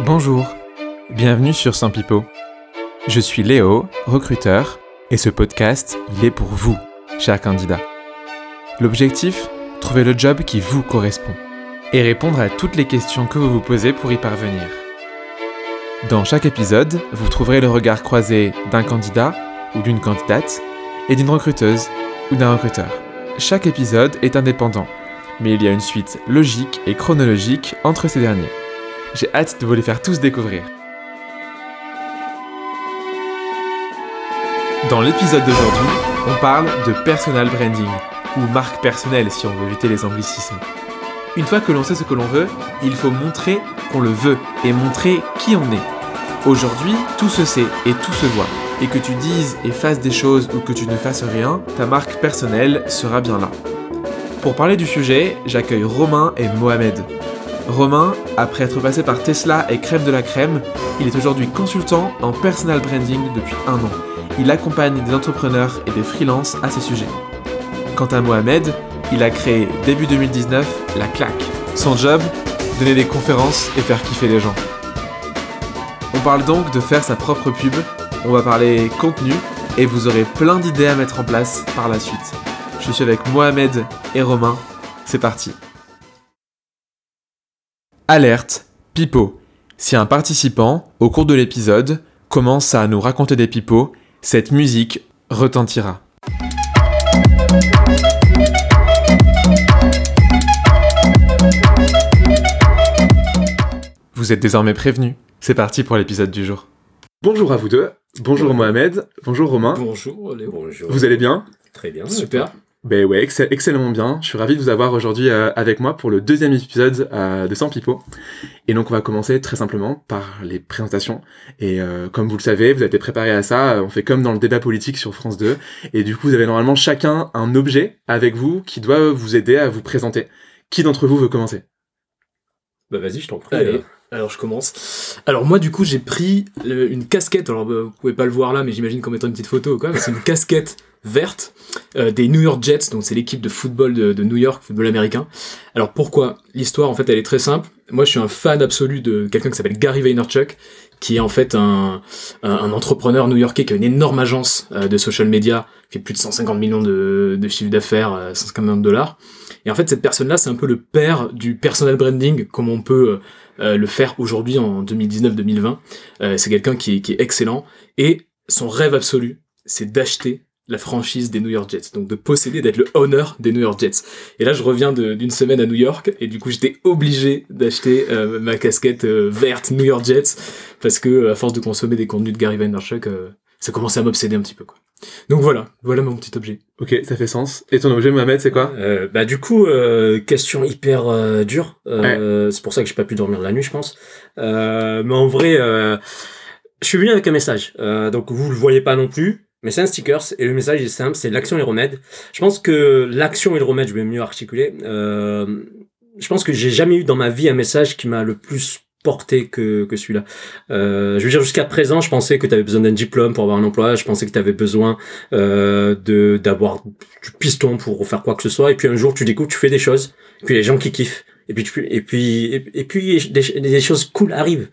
Bonjour, bienvenue sur Saint. Je suis Léo, recruteur, et ce podcast, il est pour vous, chers candidats. L'objectif Trouver le job qui vous correspond et répondre à toutes les questions que vous vous posez pour y parvenir. Dans chaque épisode, vous trouverez le regard croisé d'un candidat ou d'une candidate et d'une recruteuse ou d'un recruteur. Chaque épisode est indépendant, mais il y a une suite logique et chronologique entre ces derniers. J'ai hâte de vous les faire tous découvrir. Dans l'épisode d'aujourd'hui, on parle de personal branding, ou marque personnelle si on veut éviter les anglicismes. Une fois que l'on sait ce que l'on veut, il faut montrer qu'on le veut et montrer qui on est. Aujourd'hui, tout se sait et tout se voit. Et que tu dises et fasses des choses ou que tu ne fasses rien, ta marque personnelle sera bien là. Pour parler du sujet, j'accueille Romain et Mohamed. Romain, après être passé par Tesla et Crème de la Crème, il est aujourd'hui consultant en personal branding depuis un an. Il accompagne des entrepreneurs et des freelances à ces sujets. Quant à Mohamed, il a créé début 2019 La Claque. Son job Donner des conférences et faire kiffer les gens. On parle donc de faire sa propre pub, on va parler contenu et vous aurez plein d'idées à mettre en place par la suite. Je suis avec Mohamed et Romain, c'est parti. Alerte, pipeau. Si un participant, au cours de l'épisode, commence à nous raconter des pipeaux, cette musique retentira. Vous êtes désormais prévenus. C'est parti pour l'épisode du jour. Bonjour à vous deux. Bonjour Mohamed. Bonjour Romain. Bonjour Léo. Bonjour. Vous allez bien? Très bien. Super. Ben ouais, excell- excellemment bien. Je suis ravi de vous avoir aujourd'hui euh, avec moi pour le deuxième épisode euh, de Sans Pipo. Et donc on va commencer très simplement par les présentations. Et euh, comme vous le savez, vous avez été préparé à ça. On fait comme dans le débat politique sur France 2. Et du coup, vous avez normalement chacun un objet avec vous qui doit vous aider à vous présenter. Qui d'entre vous veut commencer? Bah vas-y, je t'en prie. Allez. Alors je commence. Alors moi du coup j'ai pris une casquette, alors bah, vous pouvez pas le voir là mais j'imagine qu'en mettant une petite photo ou quoi, mais c'est une casquette verte euh, des New York Jets, donc c'est l'équipe de football de, New York, football américain. Alors pourquoi? L'histoire en fait elle est très simple. Moi je suis un fan absolu de quelqu'un qui s'appelle Gary Vaynerchuk, qui est en fait un, un, entrepreneur new-yorkais qui a une énorme agence euh, de social media, qui fait plus de 150 millions de, de chiffre d'affaires, euh, 150 millions de dollars. Et en fait cette personne-là c'est un peu le père du personal branding, comme on peut... euh, euh, le faire aujourd'hui en 2019-2020. Euh, c'est quelqu'un qui qui est excellent et son rêve absolu, c'est d'acheter la franchise des New York Jets, donc de posséder, d'être le owner des New York Jets. Et là, je reviens d'une semaine à New York et du coup, j'étais obligé d'acheter euh, ma casquette euh, verte New York Jets parce que à force de consommer des contenus de Gary Vaynerchuk, euh, ça commençait à m'obséder un petit peu quoi. Donc voilà, voilà mon petit objet. Ok, ça fait sens. Et ton objet, Mohamed, c'est quoi? Euh, bah du coup, euh, question hyper euh, dure. Euh, C'est pour ça que j'ai pas pu dormir la nuit, je pense. Euh, mais en vrai, euh, je suis venu avec un message. Euh, donc vous le voyez pas non plus. Mais c'est un stickers et le message est simple, c'est l'action et le remède. Je pense que l'action et le remède, je vais mieux articuler. Euh, je pense que j'ai jamais eu dans ma vie un message qui m'a le plus porté que, que celui-là. Euh, je veux dire, jusqu'à présent, je pensais que tu avais besoin d'un diplôme pour avoir un emploi, je pensais que tu avais besoin euh, de d'avoir du piston pour faire quoi que ce soit, et puis un jour, tu découvres, tu fais des choses, et puis les gens qui kiffent, et puis et puis et, et puis des, choses cool arrivent.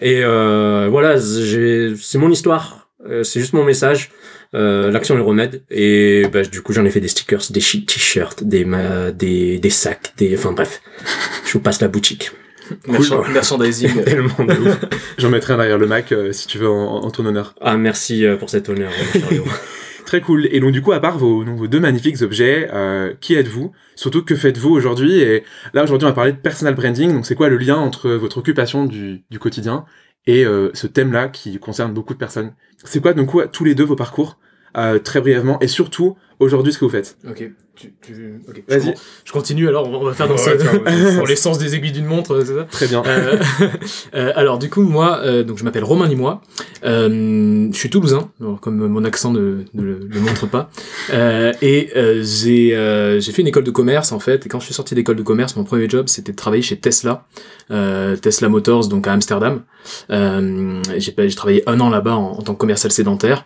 Et euh, voilà, c'est mon histoire, c'est juste mon message. Euh, l'action et le remède et bah, du coup j'en ai fait des stickers des t-shirts des ma- des des sacs des enfin bref je vous passe la boutique Merchan- Merchandising. tellement de ouf. J'en mettrai un derrière le Mac euh, si tu veux en, en ton honneur. ah merci euh, pour cet honneur euh. Très cool. Et donc du coup, à part vos, donc, vos deux magnifiques objets, euh, qui êtes-vous? Surtout, que faites-vous aujourd'hui? Et là, aujourd'hui, on va parler de personal branding. Donc c'est quoi le lien entre votre occupation du, du quotidien et euh, ce thème-là qui concerne beaucoup de personnes. C'est quoi, donc, tous les deux vos parcours? Euh, Très brièvement. Et surtout, aujourd'hui, ce que vous faites Ok, tu, tu... ok. Vas-y. Je, con- je continue alors, on va faire dans, Ouais, ça, tiens, vas-y. dans les sens des aiguilles d'une montre, c'est ça Très bien. Euh, euh, alors du coup moi euh, donc je m'appelle Romain Limois euh, je suis toulousain alors, comme mon accent ne, ne le, le montre pas euh, et euh, j'ai euh, j'ai fait une école de commerce en fait et quand je suis sorti d'école de commerce mon premier job c'était de travailler chez Tesla euh, Tesla Motors donc à Amsterdam euh, j'ai j'ai travaillé un an là-bas en, en tant que commercial sédentaire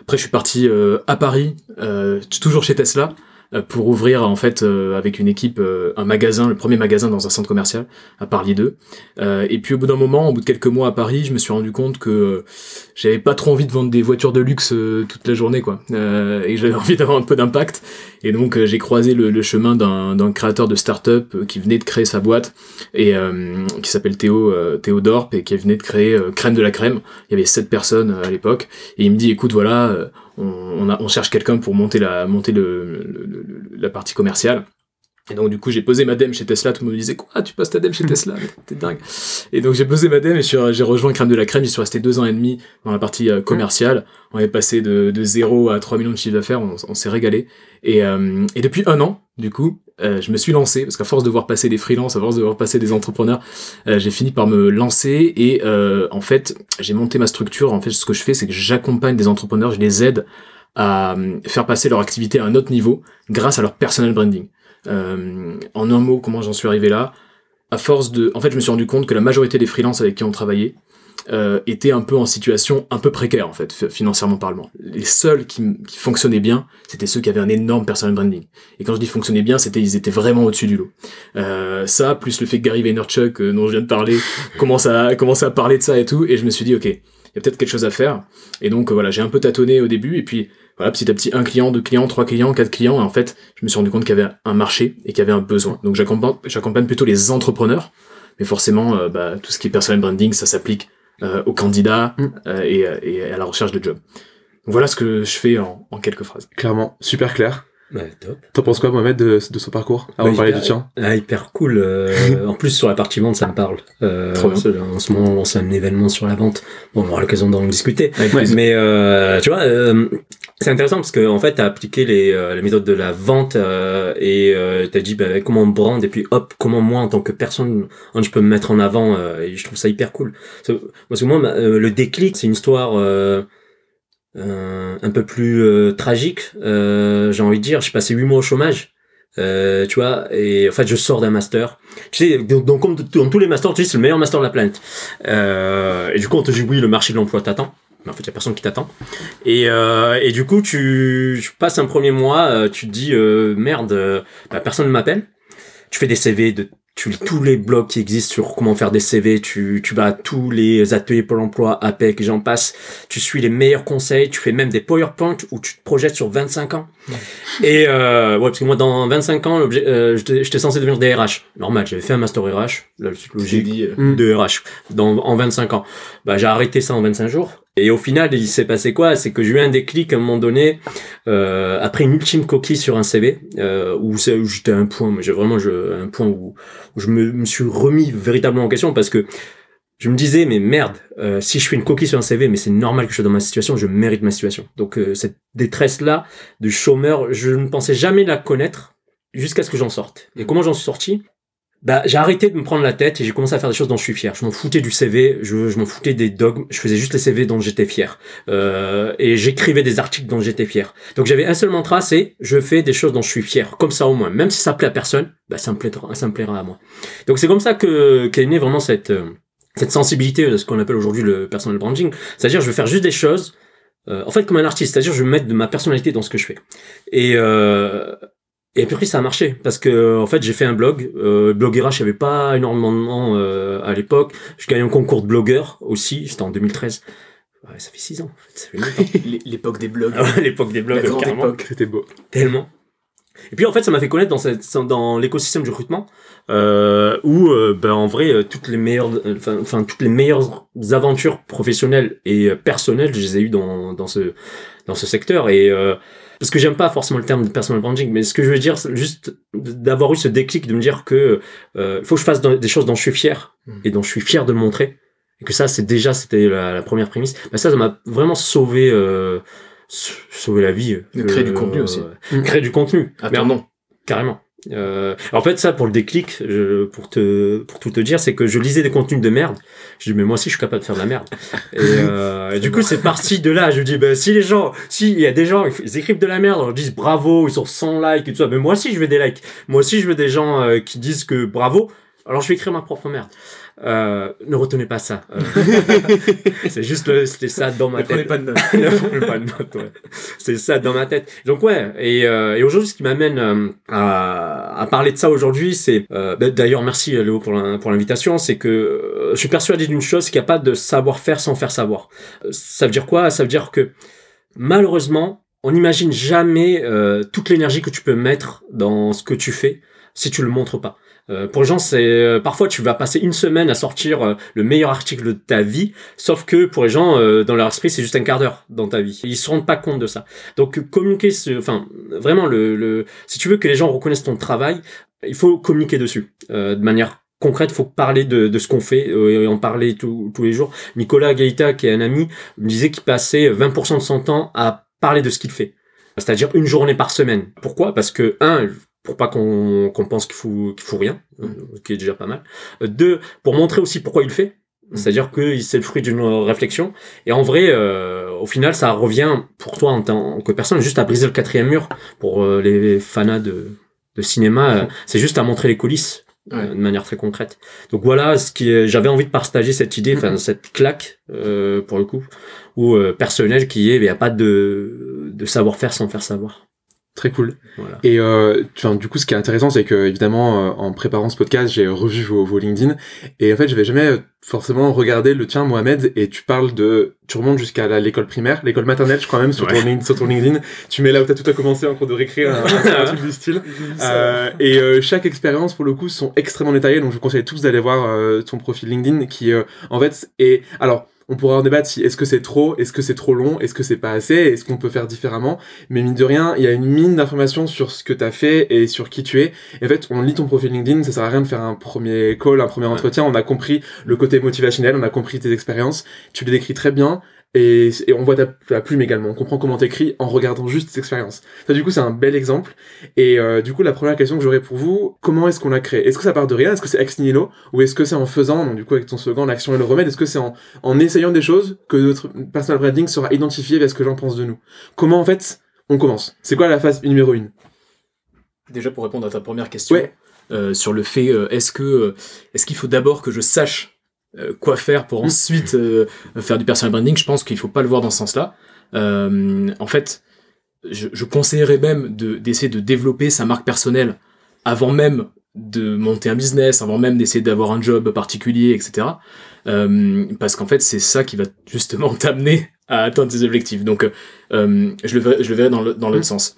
après je suis parti euh, à Paris euh, toujours chez Tesla pour ouvrir en fait euh, avec une équipe euh, un magasin, le premier magasin dans un centre commercial à Paris 2. et puis au bout d'un moment, au bout de quelques mois à Paris, je me suis rendu compte que j'avais pas trop envie de vendre des voitures de luxe toute la journée quoi, et j'avais envie d'avoir un peu d'impact. Et donc j'ai croisé le, chemin d'un créateur de start-up qui venait de créer sa boîte et qui s'appelle Théo Théo Dorp et qui venait de créer Crème de la crème. Il y avait sept personnes à l'époque et il me dit écoute voilà on, cherche quelqu'un pour monter la partie commerciale. Et donc du coup j'ai posé ma dème chez Tesla, tout le monde me disait quoi tu poses ta dème chez Tesla, t'es dingue. Et donc j'ai posé ma dème et j'ai rejoint Crème de la Crème, j'y suis resté deux ans et demi dans la partie euh, commerciale. On est passé de, de 0 à 3 millions de chiffre d'affaires, on, s'est régalé. Euh, et depuis un an, du coup, euh, je me suis lancé parce qu'à force de voir passer des freelances, à force de voir passer des entrepreneurs, j'ai fini par me lancer et en fait j'ai monté ma structure. En fait ce que je fais c'est que j'accompagne des entrepreneurs, je les aide à faire passer leur activité à un autre niveau grâce à leur personal branding. Euh, en un mot, comment j'en suis arrivé là? À force de, en fait, je me suis rendu compte que la majorité des freelances avec qui on travaillait euh, étaient un peu en situation un peu précaire en fait, financièrement parlant. Les seuls qui, qui fonctionnaient bien, c'était ceux qui avaient un énorme personal branding. Et quand je dis fonctionner bien, c'était ils étaient vraiment au-dessus du lot. Euh, ça, plus le fait que Gary Vaynerchuk, euh, dont je viens de parler, commence à commencer à parler de ça et tout, et je me suis dit ok, il y a peut-être quelque chose à faire. Et donc voilà, j'ai un peu tâtonné au début, et puis voilà, petit à petit, un client, deux clients, trois clients, quatre clients. Et en fait, je me suis rendu compte qu'il y avait un marché et qu'il y avait un besoin. Donc j'accompagne plutôt les entrepreneurs, mais forcément, euh, bah, tout ce qui est personal branding, ça s'applique euh, aux candidats mm. euh, et, et, à la recherche de job. Donc voilà ce que je fais en, en quelques phrases. Clairement, super clair. Ouais, top. T'en penses quoi, Mohamed, de, de son parcours avant de parler du tien ah, Hyper cool. Euh, en plus, sur la partie vente, ça me parle. Euh, Trop bien. En ce moment, on lance un événement sur la vente. Bon, on aura l'occasion d'en discuter. Mais euh, tu vois, euh, c'est intéressant parce que en fait, t'as appliqué les, euh, les méthodes de la vente euh, et euh, t'as dit bah, comment on brand et puis hop, comment moi en tant que personne, hein, je peux me mettre en avant. et je trouve ça hyper cool. Parce que moi, le déclic, c'est une histoire euh, un peu plus euh, tragique, euh, j'ai envie de dire. J'ai passé huit mois au chômage. Euh, tu vois, et en fait, je sors d'un master. Tu sais, donc, comme dans tous les masters, tu sais, c'est le meilleur master de la planète. et du coup, on te dit oui, le marché de l'emploi t'attend. Mais en fait, il y a personne qui t'attend. Et, et du coup, tu, tu passes un premier mois, tu te dis merde, bah, personne ne m'appelle. Tu fais des CV de tu lis tous les blogs qui existent sur comment faire des CV, tu, tu vas à tous les ateliers Pôle emploi, APEC, j'en passe, tu suis les meilleurs conseils, tu fais même des PowerPoint où tu te projettes sur 25 ans. Et euh, ouais, parce que moi, dans 25 ans, euh, j'étais censé devenir DRH. Normal, j'avais fait un master RH, la logique dit, euh, de RH, dans, en 25 ans. Bah, j'ai arrêté ça en 25 jours. Et au final, il s'est passé quoi? C'est que j'ai eu un déclic à un moment donné, euh, après une ultime coquille sur un CV, euh, où, j'étais à un point, mais j'ai vraiment je, un point où, où je me, me, suis remis véritablement en question parce que je me disais mais merde, euh, si je fais une coquille sur un CV, mais c'est normal que je sois dans ma situation, je mérite ma situation. Donc euh, cette détresse là de chômeur, je ne pensais jamais la connaître jusqu'à ce que j'en sorte. Et comment j'en suis sorti? Bah, j'ai arrêté de me prendre la tête et j'ai commencé à faire des choses dont je suis fier. Je m'en foutais du CV, je, je m'en foutais des dogmes, je faisais juste les CV dont j'étais fier. Euh, et j'écrivais des articles dont j'étais fier. Donc j'avais un seul mantra, c'est je fais des choses dont je suis fier. Comme ça au moins, même si ça plaît à personne, bah ça me plaira, ça me plaira à moi. Donc c'est comme ça que qu'est née vraiment cette euh, cette sensibilité de ce qu'on appelle aujourd'hui le personal branding. C'est-à-dire je veux faire juste des choses euh, en fait comme un artiste, c'est-à-dire je veux mettre de ma personnalité dans ce que je fais. Et euh, et puis ça a marché parce que en fait j'ai fait un blog. Euh, blog RH, il avait pas énormément de nom euh, à l'époque. J'ai gagné un concours de blogueur aussi. C'était en 2013. Ouais, ça fait six ans. En fait. l'époque des blogs. Ah l'époque des blogs. carrément. C'était beau. Tellement. Et puis en fait, ça m'a fait connaître dans, cette, dans l'écosystème du recrutement, euh, où euh, ben, en vrai toutes les meilleures, enfin toutes les meilleures aventures professionnelles et personnelles, je les ai eues dans, dans ce dans ce secteur. Et parce que j'aime pas forcément le terme de personal branding, mais ce que je veux dire, c'est juste d'avoir eu ce déclic de me dire que euh, il faut que je fasse des choses dont je suis fier mmh. et dont je suis fier de montrer, et que ça, c'est déjà, c'était la, première prémisse. Bah ça, ça m'a vraiment sauvé, euh, sauvé la vie. Euh, créer du contenu aussi. Créer du contenu. Ah, mais carrément. Euh, en fait, ça, pour le déclic, je, pour te, pour tout te dire, c'est que je lisais des contenus de merde. Je dis, mais moi aussi, je suis capable de faire de la merde. Et, euh, du coup, c'est parti de là. Je dis, ben, si les gens, si il y a des gens, ils écrivent de la merde, ils disent bravo, ils sont 100 likes et tout ça, mais moi aussi, je veux des likes. Moi aussi, je veux des gens euh, qui disent que bravo. Alors je vais écrire ma propre merde. Euh, ne retenez pas ça. Euh, c'est juste c'était ça dans ma Ne prenez tête. pas de notes. Ne prenez pas de notes, ouais. C'est ça dans ma tête. Donc ouais, et, euh, et aujourd'hui ce qui m'amène à, à parler de ça aujourd'hui, c'est bah, d'ailleurs merci Léo pour l'invitation, c'est que je suis persuadé d'une chose, c'est qu'il n'y a pas de savoir-faire sans faire savoir. Ça veut dire quoi? Ça veut dire que malheureusement, on n'imagine jamais toute l'énergie que tu peux mettre dans ce que tu fais si tu le montres pas. Euh, pour les gens, c'est euh, parfois tu vas passer une semaine à sortir euh, le meilleur article de ta vie, sauf que pour les gens, dans leur esprit, c'est juste un quart d'heure dans ta vie. Ils se rendent pas compte de ça. Donc communiquer, enfin vraiment le, si tu veux que les gens reconnaissent ton travail, il faut communiquer dessus de manière concrète. Il faut parler de, ce qu'on fait et en parler tous les jours. Nicolas Gaïta, qui est un ami, me disait qu'il passait 20% de son temps à parler de ce qu'il fait. C'est-à-dire une journée par semaine. Pourquoi? Parce que, un, pour pas qu'on pense qu'il faut, qu'il faut rien, euh, ce qui est déjà pas mal. Euh, Deux, pour montrer aussi pourquoi il le fait. C'est-à-dire que c'est le fruit d'une réflexion. Et en vrai, euh, au final, ça revient pour toi en tant que personne juste à briser le quatrième mur. Pour euh, les fanas de, de cinéma, euh, c'est juste à montrer les coulisses euh, Ouais. de manière très concrète. Donc voilà, ce qui j'avais envie de partager cette idée, enfin cette claque euh, pour le coup, ou euh, personnel qui est, il n'y a pas de, de savoir-faire sans faire savoir. Très cool. Voilà. Et euh, du coup, ce qui est intéressant, c'est que évidemment, euh, en préparant ce podcast, j'ai revu vos, vos LinkedIn, et en fait, je vais jamais euh, forcément regarder le tien, Mohamed, et tu parles de, tu remontes jusqu'à l'école primaire, l'école maternelle, je crois même sur, ton, Ouais. Link- sur ton LinkedIn, tu mets là où t'as tout à commencer en cours de récré, un, un truc du style. Euh, et euh, chaque expérience, pour le coup, sont extrêmement détaillées, donc je vous conseille tous d'aller voir euh, ton profil LinkedIn, qui, euh, en fait, est, alors. On pourra en débattre si est-ce que c'est trop, est-ce que c'est trop long, est-ce que c'est pas assez, est-ce qu'on peut faire différemment? Mais mine de rien, il y a une mine d'informations sur ce que t'as fait et sur qui tu es. Et en fait, on lit ton profil LinkedIn, ça sert à rien de faire un premier call, un premier entretien. On a compris le côté motivationnel, on a compris tes expériences. Tu les décris très bien. Et, et on voit ta, ta plume également. On comprend comment t'écris en regardant juste tes expériences. Ça, du coup, c'est un bel exemple. Et euh, du coup, la première question que j'aurais pour vous, comment est-ce qu'on l'a créé? Est-ce que ça part de rien? Est-ce que c'est ex nihilo? Ou est-ce que c'est en faisant, donc du coup, avec ton slogan, l'action et le remède, est-ce que c'est en, en essayant des choses que notre personal branding sera identifié vers ce que j'en pense de nous? Comment, en fait, on commence? C'est quoi la phase numéro une? Déjà pour répondre à ta première question Ouais. euh, sur le fait euh, est-ce que est-ce qu'il faut d'abord que je sache euh, quoi faire pour Mm. ensuite euh, faire du personal branding Je pense qu'il faut pas le voir dans ce sens-là. Euh, en fait, je, je conseillerais même de d'essayer de développer sa marque personnelle avant même de monter un business, avant même d'essayer d'avoir un job particulier, etc. Parce qu'en fait, c'est ça qui va justement t'amener à atteindre tes objectifs. Donc, je le verrai, je le verrai dans l'autre Mm. sens.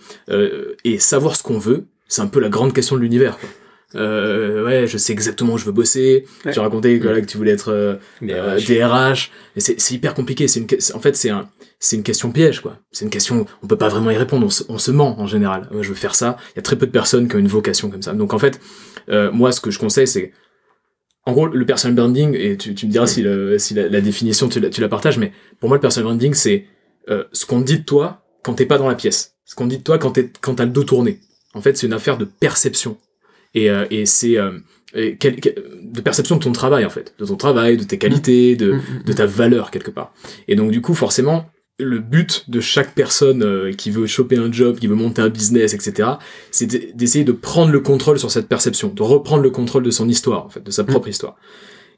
Et savoir ce qu'on veut, c'est un peu la grande question de l'univers. Euh, ouais, je sais exactement où je veux bosser. Ouais. Tu as raconté voilà, que tu voulais être euh, Mais, euh, DRH. Mais c'est c'est hyper compliqué. C'est une, que- c'est- en fait, c'est un, c'est une question piège, quoi. C'est une question, on peut pas vraiment y répondre. On se, on se ment en général. Moi, je veux faire ça. Il y a très peu de personnes qui ont une vocation comme ça. Donc, en fait, euh, moi, ce que je conseille, c'est, en gros, le personal branding, et tu, tu me diras si, le- si la, la définition tu la, tu la partages, mais pour moi, le personal branding, c'est euh, ce qu'on dit de toi quand t'es pas dans la pièce. Ce qu'on dit de toi quand t'es, quand t'as le dos tourné. En fait, c'est une affaire de perception. Et, euh, et c'est euh, de perception de ton travail, en fait. De ton travail, de tes qualités, de, de ta valeur quelque part. Et donc du coup, forcément, le but de chaque personne euh, qui veut choper un job, qui veut monter un business, etc., c'est d'essayer de prendre le contrôle sur cette perception, de reprendre le contrôle de son histoire, en fait, de sa propre histoire.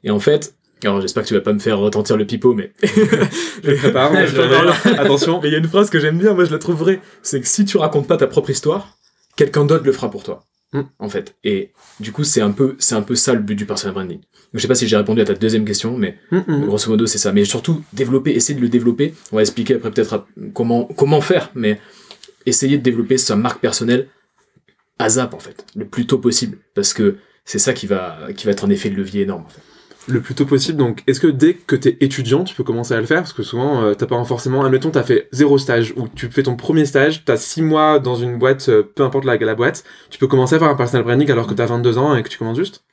Et en fait, alors j'espère que tu vas pas me faire retentir le pipeau, mais Je le prépare, Je prépare Attention. mais il y a une phrase que j'aime bien, moi je la trouve vraie, c'est que si tu racontes pas ta propre histoire, quelqu'un d'autre le fera pour toi. En fait. Et du coup, c'est un peu, c'est un peu ça le but du personal branding. Donc, je sais pas si j'ai répondu à ta deuxième question, mais Mm, mm. grosso modo, c'est ça. Mais surtout, développer, essayer de le développer. On va expliquer après peut-être comment, comment faire, mais essayer de développer sa marque personnelle à zap, en fait, le plus tôt possible. Parce que c'est ça qui va, qui va être un effet de levier énorme, en fait. Le plus tôt possible. Donc, est-ce que dès que t'es étudiant, tu peux commencer à le faire? Parce que souvent, euh, t'as pas forcément. Admettons, t'as fait zéro stage ou tu fais ton premier stage, t'as six mois dans une boîte, euh, peu importe la, la boîte, tu peux commencer à faire un personal branding alors que t'as 22 ans et que tu commences juste?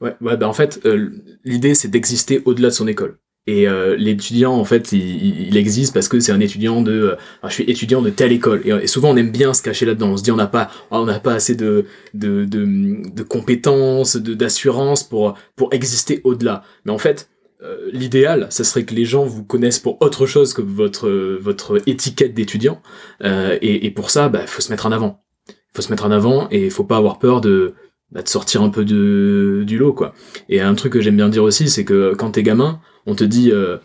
Ouais, ouais bah en fait, euh, l'idée c'est d'exister au-delà de son école. Et euh, l'étudiant, en fait, il, il- il existe parce que c'est un étudiant de. euh, je suis étudiant de telle école. Et, et souvent, on aime bien se cacher là-dedans. On se dit, on n'a pas, on n'a pas assez de, de, de, de compétences, de d'assurance pour pour exister au-delà. Mais en fait, euh, l'idéal, ça serait que les gens vous connaissent pour autre chose que votre votre étiquette d'étudiant. Euh, et, et pour ça, bah, faut se mettre en avant. Il faut se mettre en avant et il faut pas avoir peur de bah, te sortir un peu de, du lot, quoi. Et un truc que j'aime bien dire aussi, c'est que quand t'es gamin, on te dit, euh,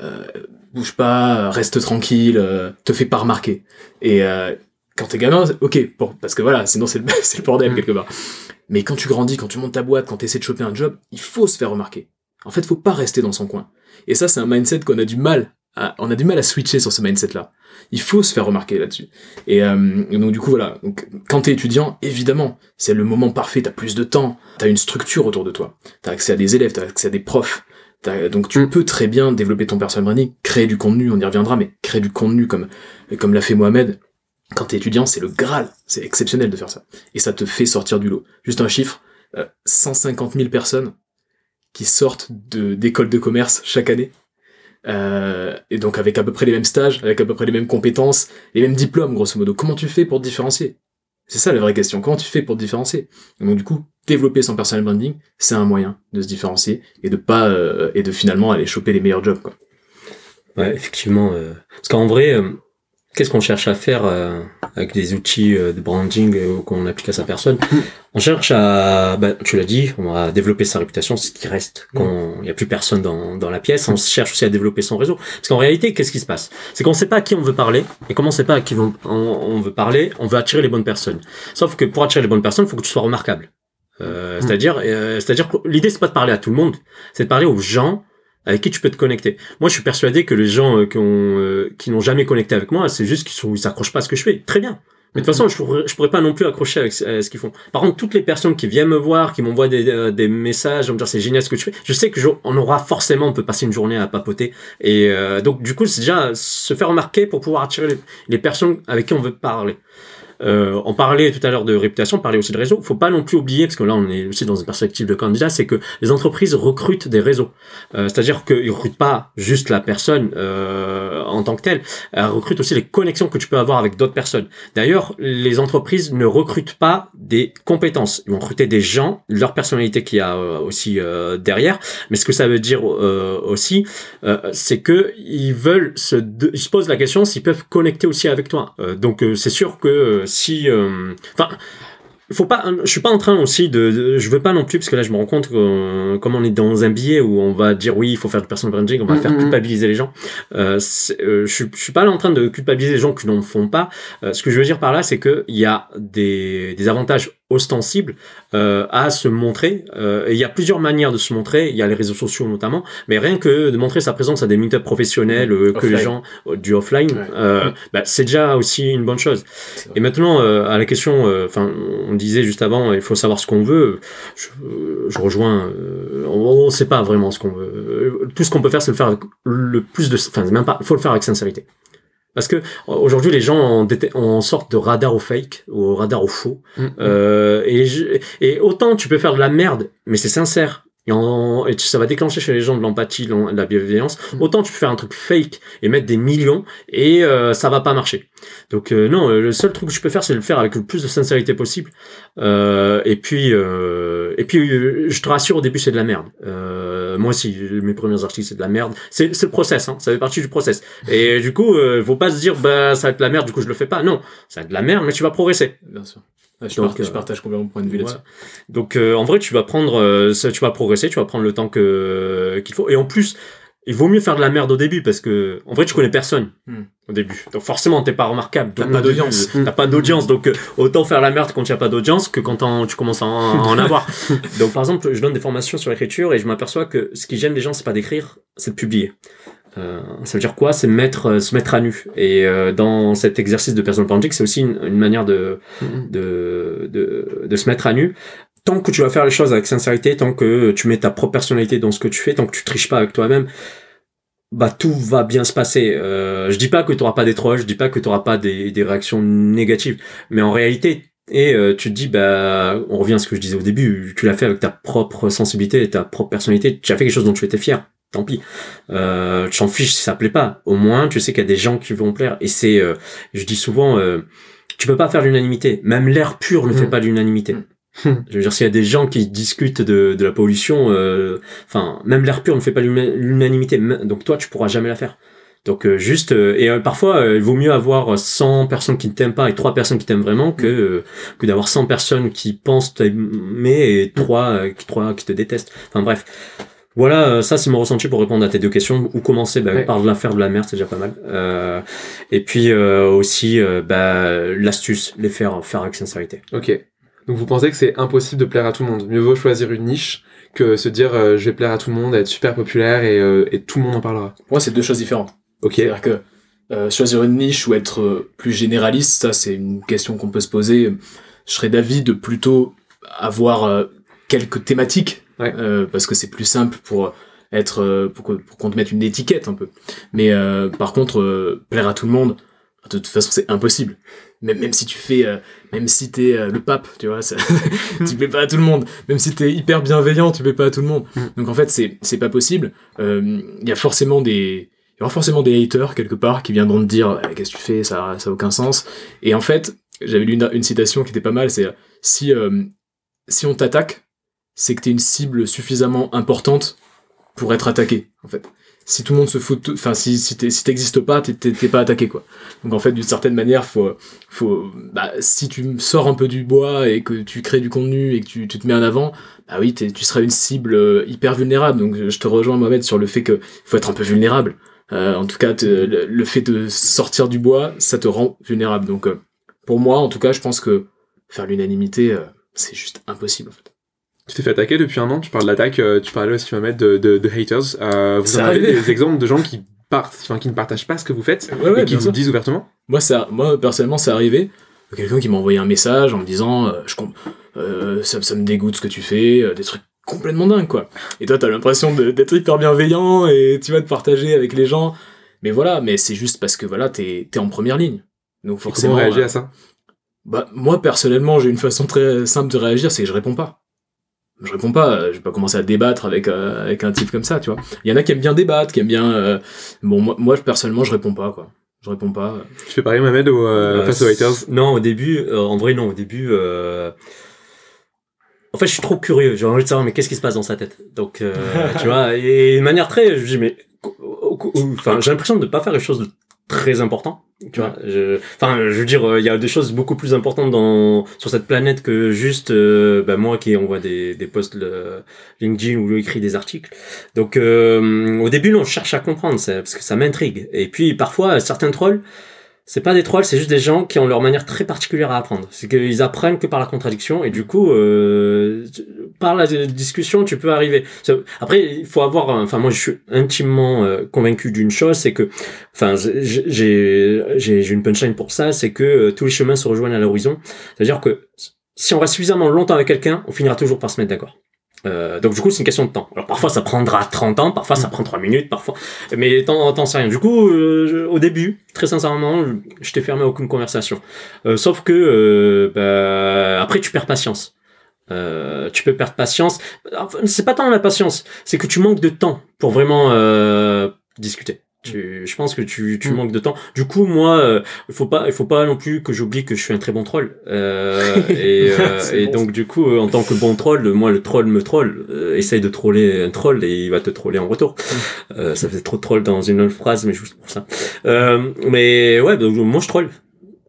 euh, bouge pas, reste tranquille, euh, te fais pas remarquer. Et euh, quand t'es gamin, ok, bon, parce que voilà, sinon c'est le, bordel Mm. quelque part. Mais quand tu grandis, quand tu montes ta boîte, quand tu essaies de choper un job, il faut se faire remarquer. En fait, faut pas rester dans son coin. Et ça, c'est un mindset qu'on a du mal à, on a du mal à switcher sur ce mindset-là. Il faut se faire remarquer là-dessus. Et, euh, donc du coup voilà, donc quand t'es étudiant, évidemment, c'est le moment parfait. T'as plus de temps, t'as une structure autour de toi, t'as accès à des élèves, t'as accès à des profs. Donc tu Mm. peux très bien développer ton personal branding, créer du contenu, on y reviendra, mais créer du contenu comme comme l'a fait Mohamed. Quand t'es étudiant, c'est le Graal, c'est exceptionnel de faire ça, et ça te fait sortir du lot. Juste un chiffre, euh, 150 000 personnes qui sortent de d'écoles de commerce chaque année. Euh, et donc avec à peu près les mêmes stages, avec à peu près les mêmes compétences, les mêmes diplômes, grosso modo. Comment tu fais pour te différencier? C'est ça la vraie question. Comment tu fais pour te différencier? Donc du coup, développer son personal branding, c'est un moyen de se différencier et de pas euh, et de finalement aller choper les meilleurs jobs. Quoi. Ouais, effectivement. euh, parce qu'en vrai, euh, qu'est-ce qu'on cherche à faire euh, avec des outils euh, de branding euh, qu'on applique à sa personne On cherche à, bah, tu l'as dit, on va développer sa réputation, ce qui reste quand il n'y a plus personne dans, dans la pièce. On cherche aussi à développer son réseau. Parce qu'en réalité, qu'est-ce qui se passe? C'est qu'on ne sait pas à qui on veut parler, et comme on ne sait pas à qui on, on- on veut parler, on veut attirer les bonnes personnes. Sauf que pour attirer les bonnes personnes, il faut que tu sois remarquable. Euh, C'est-à-dire, euh, c'est-à-dire que l'idée c'est pas de parler à tout le monde, c'est de parler aux gens avec qui tu peux te connecter. Moi, je suis persuadé que les gens euh, qui ont, euh, qui n'ont jamais connecté avec moi, c'est juste qu'ils sont, ils s'accrochent pas à ce que je fais. Très bien. Mais de toute façon, je pourrais, pourrais pas non plus accrocher avec à ce qu'ils font. Par contre, toutes les personnes qui viennent me voir, qui m'envoient des, euh, des messages, me dire c'est génial ce que tu fais. Je sais que je- on aura forcément, on peut passer une journée à papoter. Et euh, donc, du coup, c'est déjà se faire remarquer pour pouvoir attirer les personnes avec qui on veut parler. Euh, on parlait tout à l'heure de réputation, on parlait aussi de réseau. Faut pas non plus oublier, parce que là on est aussi dans une perspective de candidat, c'est que les entreprises recrutent des réseaux. Euh, C'est-à-dire qu'ils recrutent pas juste la personne euh, en tant que telle, elles recrutent aussi les connexions que tu peux avoir avec d'autres personnes. D'ailleurs, les entreprises ne recrutent pas des compétences. Ils vont recruter des gens, leur personnalité qu'il y a euh, aussi euh, derrière. Mais ce que ça veut dire euh, aussi, c'est que ils veulent se, ils se posent la question s'ils peuvent connecter aussi avec toi. Donc c'est sûr que si, euh, enfin. faut pas, je suis pas en train aussi de, de- je veux pas non plus parce que là je me rends compte que euh, comme on est dans un billet où on va dire oui il faut faire du personal branding, on va Mhm. faire culpabiliser les gens. Euh, euh, je, suis- je suis pas là en train de culpabiliser les gens qui n'en font pas. Euh, ce que je veux dire par là c'est que il y a des, des avantages ostensibles euh, à se montrer. Euh, et il y a plusieurs manières de se montrer. Il y a les réseaux sociaux notamment, mais rien que de montrer sa présence à des meet professionnels, euh, que Offline. les gens du offline, Ouais. euh, bah, c'est déjà aussi une bonne chose. Et maintenant, à la question, enfin, on disait juste avant, il faut savoir ce qu'on veut. Je, je rejoins. on ne sait pas vraiment ce qu'on veut. Tout ce qu'on peut faire, c'est le faire avec le plus de, enfin, même pas. Il faut le faire avec sincérité. Parce que aujourd'hui, les gens en, déte- en sortent de radar au fake, au radar au faux. Mm. Euh, et, je- et autant tu peux faire de la merde, mais c'est sincère. Et, et ça va déclencher chez les gens de l'empathie, de la bienveillance. Mm. Autant tu peux faire un truc fake et mettre des millions et euh, ça va pas marcher. Donc euh, non, euh, le seul truc que tu peux faire, c'est le faire avec le plus de sincérité possible. Euh, et puis, euh, et puis, euh, je te rassure, au début, c'est de la merde. Euh, moi aussi, mes premiers articles, c'est de la merde. C'est c'est le process, hein, ça fait partie du process. Et du coup, euh, faut pas se dire, bah, ça va être de la merde, du coup, je le fais pas. Non, ça va être de la merde, mais tu vas progresser. Bien sûr. Je, Donc, partage, je euh, partage complètement mon point de vue là-dessus. Donc, euh, en vrai, tu vas prendre, euh, tu vas progresser, tu vas prendre le temps que qu'il faut. Et en plus, il vaut mieux faire de la merde au début parce que, en vrai, tu connais personne Hmm. au début. Donc, forcément, t'es pas remarquable. T'as pas d'audience. T'as pas d'audience. Donc, euh, autant faire la merde quand il n'y a pas d'audience que quand tu commences à en, en avoir. Donc, par exemple, je donne des formations sur l'écriture et je m'aperçois que ce qui gêne les gens, c'est pas d'écrire, c'est de publier. Euh, ça veut dire quoi C'est mettre, euh, se mettre à nu. Et euh, dans cet exercice de personal branding, c'est aussi une, une manière de, de, de, de se mettre à nu. Tant que tu vas faire les choses avec sincérité, tant que tu mets ta propre personnalité dans ce que tu fais, tant que tu triches pas avec toi-même, bah tout va bien se passer. Euh, je dis pas que tu auras pas des trolls, je dis pas que tu auras pas des, des réactions négatives, mais en réalité, et euh, tu te dis, bah, on revient à ce que je disais au début, tu l'as fait avec ta propre sensibilité, ta propre personnalité, tu as fait quelque chose dont tu étais fier. Tant pis. Euh, tu t'en fiches si ça plaît pas. Au moins, tu sais qu'il y a des gens qui vont plaire. Et c'est, euh, je dis souvent, euh, tu peux pas faire l'unanimité. Même l'air pur ne fait Mm. pas l'unanimité. Mm. Je veux dire, s'il y a des gens qui discutent de, de la pollution, euh, enfin, même l'air pur ne fait pas l'unanimité. Donc toi, tu pourras jamais la faire. Donc euh, juste euh, et euh, parfois il vaut mieux avoir 100 personnes qui ne t'aiment pas et trois personnes qui t'aiment vraiment que que d'avoir 100 personnes qui pensent t'aimer et trois qui trois qui te détestent. Enfin bref. Voilà, ça c'est mon ressenti pour répondre à tes deux questions. Où commencer? Bah, Par de la faire de la merde, c'est déjà pas mal. Euh, et puis aussi bah, l'astuce, les faire faire avec sincérité. Ok. Donc vous pensez que c'est impossible de plaire à tout le monde Mieux vaut choisir une niche que se dire je vais plaire à tout le monde, être super populaire et, et tout le monde en parlera. Pour moi, c'est deux choses différentes. Ok. C'est-à-dire que euh, choisir une niche ou être euh, plus généraliste, ça c'est une question qu'on peut se poser. Je serais d'avis de plutôt avoir euh, quelques thématiques, Ouais. euh, parce que c'est plus simple pour être euh, pour qu'on te mette une étiquette un peu. Mais euh, par contre, euh, plaire à tout le monde, de toute façon c'est impossible. Même, même si tu fais, euh, même si t'es euh, le pape, tu vois, ça, tu plais pas à tout le monde. Même si t'es hyper bienveillant, tu plais pas à tout le monde. Mm. Donc en fait c'est c'est pas possible. Euh, Il y a forcément des il y aura forcément des haters quelque part qui viendront te dire Eh, qu'est-ce que tu fais? Ça ça a aucun sens et en fait j'avais lu une, une citation qui était pas mal c'est euh, si euh, si on t'attaque c'est que t'es une cible suffisamment importante pour être attaqué en fait si tout le monde se fout enfin si si t'es- si t'existes pas t'es- pas attaqué quoi donc en fait d'une certaine manière faut faut bah, si tu sors un peu du bois et que tu crées du contenu et que tu, te mets en avant bah oui tu seras une cible euh, hyper vulnérable donc je te rejoins Mohamed sur le fait que faut être un peu vulnérable euh, en tout cas, le, fait de sortir du bois, ça te rend vulnérable. Donc, euh, pour moi, en tout cas, je pense que faire l'unanimité, c'est juste impossible. Tu t'es fait attaquer depuis un an, tu parles d'attaque, euh, tu parlais aussi Mohamed de, de, de haters. Euh, vous en avez des exemples de gens qui partent, enfin qui ne partagent pas ce que vous faites Ouais, ouais, et qui vous disent ouvertement? Moi, ça, moi, personnellement, c'est arrivé. Quelqu'un qui m'a envoyé un message en me disant, euh, je euh, ça, ça me dégoûte ce que tu fais, des trucs complètement dingues, quoi. Et toi, t'as l'impression d'être hyper bienveillant et tu vas te partager avec les gens. Mais voilà, mais c'est juste parce que voilà, t'es es en première ligne. Donc Et forcément. Comment réagir à ça? Bah, moi, personnellement, j'ai une façon très simple de réagir, c'est que je réponds pas. Je réponds pas, euh, je vais pas commencer à débattre avec, euh, avec un type comme ça, tu vois. Il y en a qui aiment bien débattre, qui aiment bien. euh, Bon, moi, moi, personnellement, je réponds pas, quoi. Je réponds pas. Tu fais pareil Mohamed au, euh, Euh, face aux haters Non, au début, euh, en vrai, non, au début. euh, En fait, je suis trop curieux. J'ai envie de savoir, mais qu'est-ce qui se passe dans sa tête? Donc, euh, tu vois, et de manière très. Je dis, mais. Enfin, j'ai l'impression de ne pas faire quelque chose de très important. Tu vois, je- enfin, je veux dire, euh, il y a des choses beaucoup plus importantes dans sur cette planète que juste euh, bah, moi qui envoie des des posts le- LinkedIn ou écrit des articles. Donc, euh, au début, on cherche à comprendre, c'est- parce que ça m'intrigue. Et puis, parfois, certains trolls c'est pas des trolls, c'est juste des gens qui ont leur manière très particulière à apprendre. C'est qu'ils apprennent que par la contradiction et du coup, euh, par la discussion, tu peux arriver. Après, il faut avoir. Enfin, moi, je suis intimement euh, convaincu d'une chose, c'est que, enfin, j'ai j'ai j'ai une punchline pour ça, c'est que euh, tous les chemins se rejoignent à l'horizon. C'est-à-dire que si on reste suffisamment longtemps avec quelqu'un, on finira toujours par se mettre d'accord. Euh, donc du coup c'est une question de temps. Alors parfois ça prendra 30 ans, parfois ça prend 3 minutes, parfois mais t'en t'en sais rien. Du coup euh, je- au début, très sincèrement, je, t'ai fermé à aucune conversation. Euh, sauf que euh, bah, après tu perds patience. Euh, tu peux perdre patience. Enfin, c'est pas tant la patience, c'est que tu manques de temps pour vraiment euh, discuter. Tu, je pense que tu, tu Mm. manques de temps. Du coup, moi, euh, il faut pas, il faut pas non plus que j'oublie que je suis un très bon troll. Euh, et euh, C'est et bon, donc du coup, euh, en tant que bon troll, moi le troll me troll. Euh, essaye de troller un troll et il va te troller en retour. Euh, ça fait trop de troll dans une autre phrase, mais juste pour ça. Euh, mais ouais, donc, moi je troll.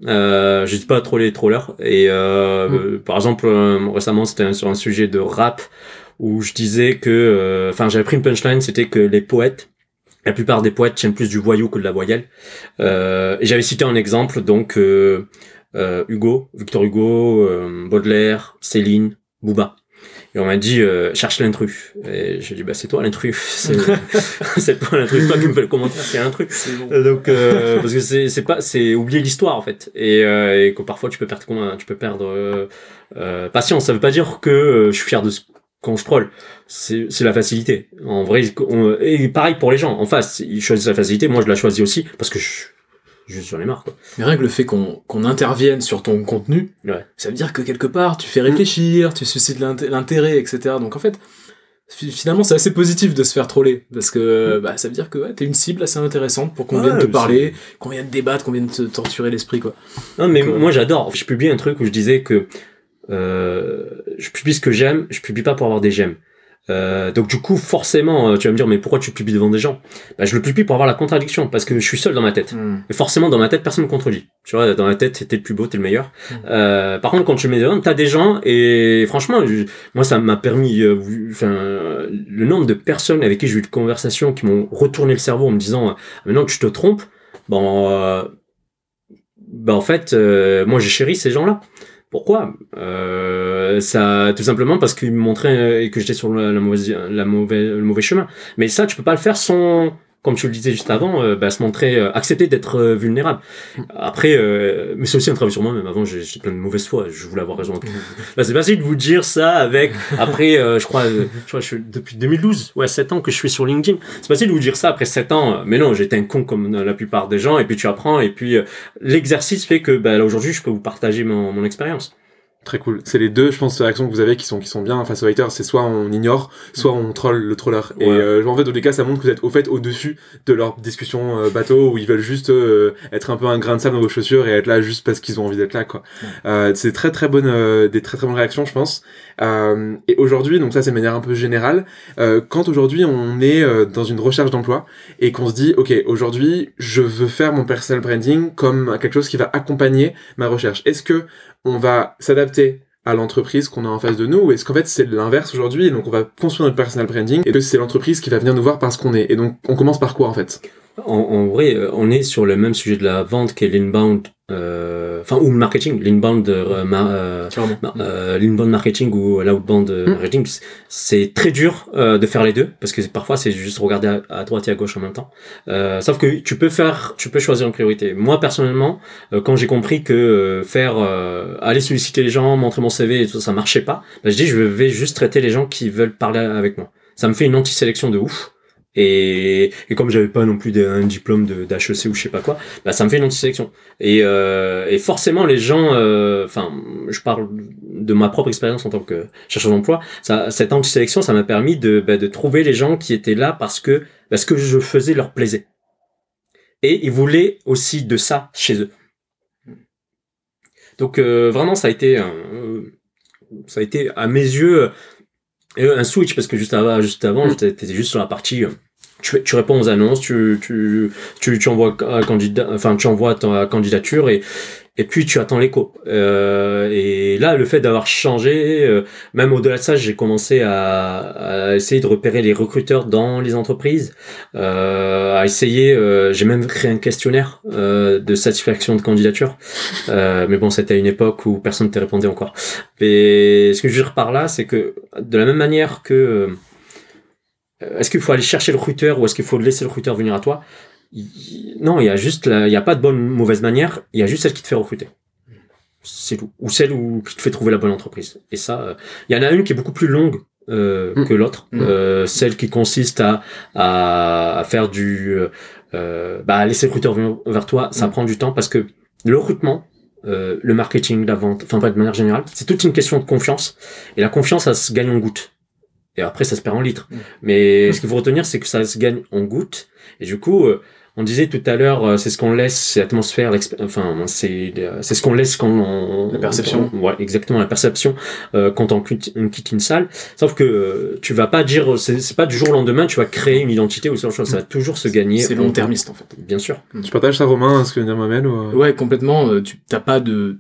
Euh, j'hésite pas à troller les trollers. Et euh, Mm. euh, par exemple, euh, récemment, c'était sur un sujet de rap où je disais que, euh, enfin, j'avais pris une punchline, c'était que les poètes, la plupart des poètes tiennent plus du voyou que de la voyelle. Euh, et j'avais cité un exemple, donc euh, euh, Hugo, Victor Hugo, euh, Baudelaire, Céline, Booba. Et on m'a dit, euh, cherche l'intrus. Et j'ai dit, bah, c'est toi l'intrus. C'est, c'est toi l'intrus. Toi qui me fais le commentaire, c'est l'intrus. C'est bon. Donc, euh, parce que c'est, c'est pas, c'est oublier l'histoire, en fait. Et, euh, et que parfois, tu peux perdre, comment- tu peux perdre, patience. Ça veut pas dire que je suis fier de ce quand je troll, c'est la facilité. En vrai, on- et pareil pour les gens en face, ils choisissent la facilité. Moi, je la choisis aussi parce que je, juste j'en ai marre. Quoi. Mais rien que le fait qu'on intervienne sur ton contenu, Ouais. ça veut dire que quelque part, tu fais réfléchir, tu suscites l'int- l'intérêt, etc. Donc en fait, fi- finalement, c'est assez positif de se faire troller. Parce que bah, ça veut dire que ouais, t'es une cible assez intéressante pour qu'on Ouais, vienne te parler, qu'on vienne débattre, qu'on vienne te torturer l'esprit. quoi. Non, mais Donc, euh, moi, j'adore. Je publie un truc où je disais que je publie ce que j'aime. Je publie pas pour avoir des j'aime. Euh, donc du coup, forcément, euh, tu vas me dire, mais pourquoi tu publies devant des gens? Bah, Je le publie pour avoir la contradiction, parce que je suis seul dans ma tête. Hmm. Et forcément, dans ma tête, personne ne me contredit. Tu vois, dans ma tête, t'es le plus beau, t'es le meilleur. Mm. Euh, par contre, quand tu mets devant, t'as des gens, et franchement, je- moi, ça m'a permis, euh, enfin, euh, le nombre de personnes avec qui j'ai eu de conversations qui m'ont retourné le cerveau en me disant, euh, maintenant que tu te trompes, bon, euh, bah en fait, euh, moi j'ai chéri ces gens-là. Pourquoi? Euh, Ça, tout simplement parce qu'ils me montraient euh, que j'étais sur le mauvais chemin. Mais ça, tu peux pas le faire sans, comme tu le disais juste avant, euh, bah, se montrer, euh, accepter d'être euh, vulnérable. Après, euh, mais c'est aussi un travail sur moi-même. Avant, j'ai plein de mauvaise foi. Je voulais avoir raison. Bah, c'est facile de vous dire ça avec. Après, euh, je crois, euh, je crois, je suis depuis 2012, ouais, 7 ans que je suis sur LinkedIn. C'est facile de vous dire ça après 7 ans. Mais non, j'étais un con comme la plupart des gens. Et puis tu apprends. Et puis euh, l'exercice fait que bah, là aujourd'hui, je peux vous partager mon, mon expérience. Très cool. C'est les deux, je pense, réactions que vous avez qui sont, qui sont bien face aux haters. C'est soit on ignore, soit on troll le troller. Et euh, en fait, dans les cas, ça montre que vous êtes au fait au-dessus de leur discussion euh, bateau où ils veulent juste euh, être un peu un grain de sable dans vos chaussures et être là juste parce qu'ils ont envie d'être là, quoi. Euh, c'est très très bonne, euh, des très très bonnes réactions, je pense. Euh, et aujourd'hui, donc ça c'est de manière un peu générale, euh, quand aujourd'hui on est euh, dans une recherche d'emploi et qu'on se dit, ok, aujourd'hui je veux faire mon personal branding comme quelque chose qui va accompagner ma recherche. Est-ce que on va s'adapter à l'entreprise qu'on a en face de nous ou est-ce qu'en fait c'est l'inverse aujourd'hui donc on va construire notre personal branding et que c'est l'entreprise qui va venir nous voir parce qu'on est. Et donc on commence par quoi en fait? En, en vrai, euh, on est sur le même sujet de la vente qu'est l'inbound, enfin ou le marketing, l'inbound, euh, ma- euh, euh, l'inbound marketing ou l'outbound euh, Mm. marketing, c'est très dur euh, de faire les deux parce que parfois c'est juste regarder à, à droite et à gauche en même temps. Euh, sauf que tu peux faire, tu peux choisir une priorité. Moi personnellement, euh, quand j'ai compris que euh, faire, euh, aller solliciter les gens, montrer mon CV et tout ça, ça marchait pas, bah, je dis je vais juste traiter les gens qui veulent parler avec moi. Ça me fait une anti-sélection de ouf. Et, et comme j'avais pas non plus un diplôme d'HEC ou je sais pas quoi, bah ça me fait une anti-sélection. Et, euh, et forcément les gens, euh, enfin, je parle de ma propre expérience en tant que chercheur d'emploi, ça, cette anti-sélection, ça m'a permis de, bah, de trouver les gens qui étaient là parce que bah, ce que je faisais leur plaisait. Et ils voulaient aussi de ça chez eux. Donc euh, vraiment, ça a été, euh, ça a été à mes yeux euh, un switch parce que juste avant, juste avant, Mm. t'étais juste sur la partie. euh, Tu, tu réponds aux annonces, tu, tu, tu, tu envoies un candidat, enfin tu envoies ta candidature et et puis tu attends l'écho. Euh, et là, le fait d'avoir changé, euh, même au-delà de ça, j'ai commencé à, essayer de repérer les recruteurs dans les entreprises, euh, à essayer. j'ai même créé un questionnaire de satisfaction de candidature. Mais bon, c'était à une époque où personne ne te répondait encore. Et ce que je veux dire par là, c'est que de la même manière que est-ce qu'il faut aller chercher le recruteur ou est-ce qu'il faut laisser le recruteur venir à toi? Non, il y a juste, la- il y a pas de bonne ou mauvaise manière. Il y a juste celle qui te fait recruter. C'est tout. Ou celle où, qui te fait trouver la bonne entreprise. Et ça, euh, il y en a une qui est beaucoup plus longue euh, Mm. que l'autre. Mm. Euh, celle qui consiste à, à, faire du, euh, euh, bah, laisser le recruteur venir vers toi, ça Mm. prend du temps parce que le recrutement, euh, le marketing, la vente, enfin, de manière générale, c'est toute une question de confiance. Et la confiance, ça se gagne en gouttes. Et après, ça se perd en litres. Mais ce qu'il faut retenir, c'est que ça se gagne en gouttes. Et du coup, euh, on disait tout à l'heure, euh, c'est ce qu'on laisse, c'est l'atmosphère, enfin, c'est euh, c'est ce qu'on laisse quand on... La perception. on- ouais, exactement, la perception euh, quand on quitte, on quitte une salle. Sauf que euh, tu vas pas dire, c'est pas du jour au lendemain, tu vas créer une identité ou ce genre de choses. Ça va toujours se gagner. C'est en- long-termiste en fait. Bien sûr. tu partages ça Romain ce que vient Mohamed ou... Ouais, complètement. euh, Tu t'as pas de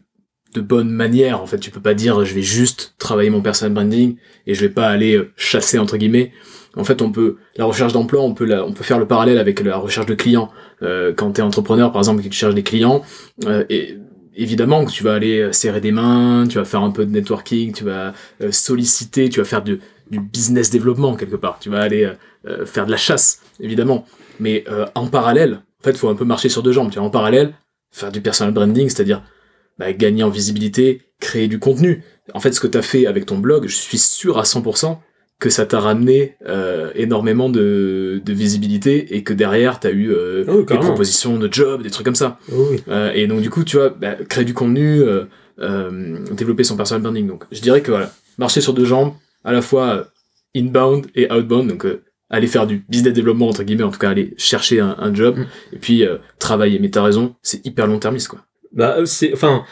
de bonne manière en fait. Tu peux pas dire je vais juste travailler mon personal branding et je vais pas aller chasser entre guillemets. En fait, on peut la recherche d'emploi, on peut faire le parallèle avec la recherche de clients. Euh, quand tu es entrepreneur par exemple, que tu cherches des clients, euh, et évidemment que tu vas aller euh, serrer des mains, tu vas faire un peu de networking, tu vas solliciter, tu vas faire du, business développement quelque part. Tu vas aller faire de la chasse, évidemment. Mais en parallèle, en fait, faut un peu marcher sur deux jambes. Tu vois, en parallèle, faire du personal branding, c'est-à-dire bah, gagner en visibilité, créer du contenu. En fait, ce que tu as fait avec ton blog, je suis sûr à 100% que ça t'a ramené euh, énormément de, de visibilité et que derrière, tu as eu euh, Ah des propositions de job, des trucs comme ça. Oui. Euh, et donc, du coup, tu vois, bah, créer du contenu, développer son personal branding. Donc, je dirais que voilà, marcher sur deux jambes, à la fois inbound et outbound. Donc, aller faire du business développement, entre guillemets, en tout cas, aller chercher un, un job, Mm. et puis travailler. Mais t'as raison, c'est hyper long-termiste, quoi. Bah, c'est, enfin,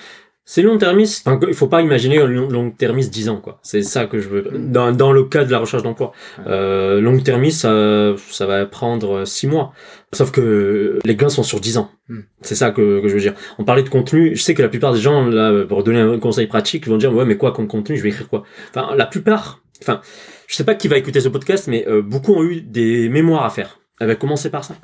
C'est long-termiste. Enfin, il faut pas imaginer long-termiste 10 ans, quoi. C'est ça que je veux. Dans, dans le cas de la recherche d'emploi. Euh, long-termiste, ça, ça va prendre 6 mois. Sauf que les gains sont sur 10 ans. Mm. C'est ça que, que je veux dire. On parlait de contenu. Je sais que la plupart des gens, là, pour donner un conseil pratique, ils vont dire, ouais, mais quoi comme contenu? Je vais écrire quoi? Enfin, la plupart, enfin, je sais pas qui va écouter ce podcast, mais euh, beaucoup ont eu des mémoires à faire. Eh ben, commencez par ça.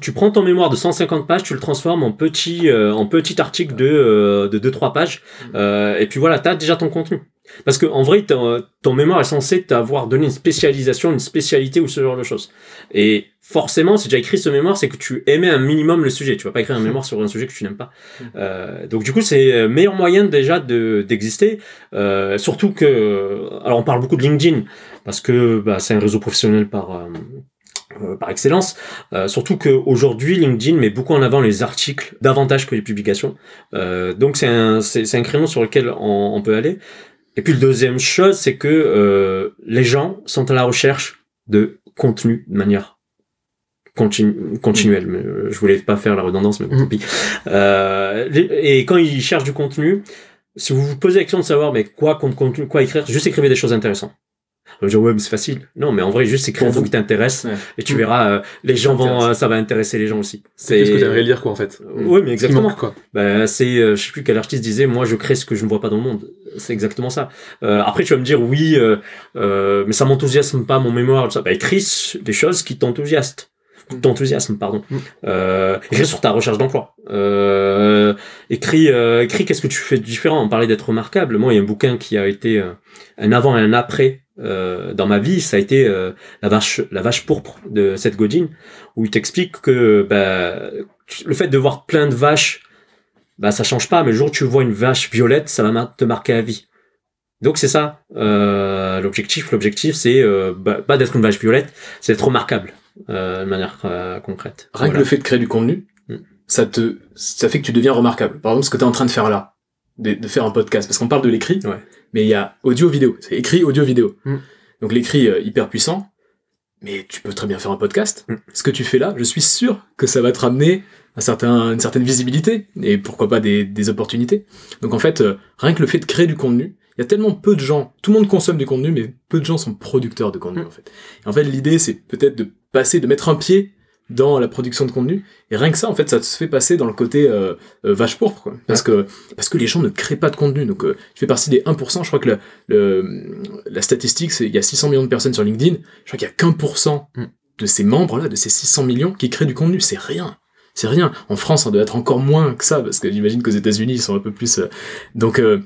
Tu prends ton mémoire de 150 pages, tu le transformes en petit, euh, en petit article de, euh, de 2-3 pages, euh, et puis voilà, t'as déjà ton contenu. Parce que en vrai, ton, mémoire est censé t'avoir donné une spécialisation, une spécialité ou ce genre de choses. Et forcément, si tu as écrit ce mémoire, c'est que tu aimais un minimum le sujet. Tu vas pas écrire un mémoire sur un sujet que tu n'aimes pas. Euh, donc du coup, c'est le meilleur moyen déjà de d'exister. Euh, surtout que, alors on parle beaucoup de LinkedIn parce que bah, c'est un réseau professionnel par euh, euh, par excellence. Euh, surtout qu'aujourd'hui, LinkedIn met beaucoup en avant les articles davantage que les publications. Euh, donc c'est un, c'est, c'est un créneau sur lequel on, on peut aller. Et puis le deuxième chose, c'est que euh, les gens sont à la recherche de contenu de manière continu, continuelle. Mais, euh, je voulais pas faire la redondance, mais bon, tant pis. Euh, et quand ils cherchent du contenu, si vous vous posez la question de savoir mais quoi contenu, quoi écrire, juste écrivez des choses intéressantes. On va dire ouais mais c'est facile. Non mais en vrai juste écrire un truc qui t'intéresse Ouais. et tu verras euh, les gens vont euh, ça va intéresser les gens aussi. C'est ce que t'aimerais lire, quoi, en fait. Oui mais exactement. manque, quoi. Bah, c'est, euh, je sais plus quel artiste disait, moi je crée ce que je ne vois pas dans le monde. C'est exactement ça. Euh, après tu vas me dire oui, mais ça m'enthousiasme pas mon mémoire. tout Ça, bah, écris des choses qui t'enthousiasment. T'enthousiasme, pardon. Mm. Euh, écris sur ta recherche d'emploi. Euh, écris, euh, écris qu'est-ce que tu fais de différent. On parlait d'être remarquable. Moi, il y a un bouquin qui a été un avant et un après euh, dans ma vie. Ça a été euh, la vache, la vache pourpre de Seth Godin, où il t'explique que bah, le fait de voir plein de vaches bah ça change pas, mais le jour où tu vois une vache violette, ça va te marquer à vie. Donc c'est ça euh, l'objectif. L'objectif c'est euh, bah, pas d'être une vache violette, c'est d'être remarquable euh, de manière euh, concrète. Rien que le fait de créer du contenu, Mm. ça te, ça fait que tu deviens remarquable. Par exemple, ce que tu es en train de faire là, de, de faire un podcast, parce qu'on parle de l'écrit, Ouais. Mais il y a audio-vidéo. C'est écrit, audio-vidéo. Mm. Donc l'écrit euh, hyper puissant, mais tu peux très bien faire un podcast. Mm. Ce que tu fais là, je suis sûr que ça va te ramener un certain, une certaine visibilité et pourquoi pas des, des opportunités. Donc en fait, euh, rien que le fait de créer du contenu, il y a tellement peu de gens, tout le monde consomme du contenu, mais peu de gens sont producteurs de contenu Mm. en fait. Et en fait, l'idée c'est peut-être de passer, de mettre un pied dans la production de contenu. Et rien que ça, en fait, ça te fait passer dans le côté euh, euh, vache pourpre, quoi. Parce que parce que les gens ne créent pas de contenu. Donc, euh, tu fais partie des 1%. Je crois que le, le- la statistique, c'est il y a 600 millions de personnes sur LinkedIn. Je crois qu'il y a qu'un pour cent Mm. de ces membres-là, de ces 600 millions, qui créent du contenu. C'est rien. C'est rien. En France, ça doit être encore moins que ça, parce que j'imagine qu'aux États-Unis, ils sont un peu plus. euh, Donc, euh,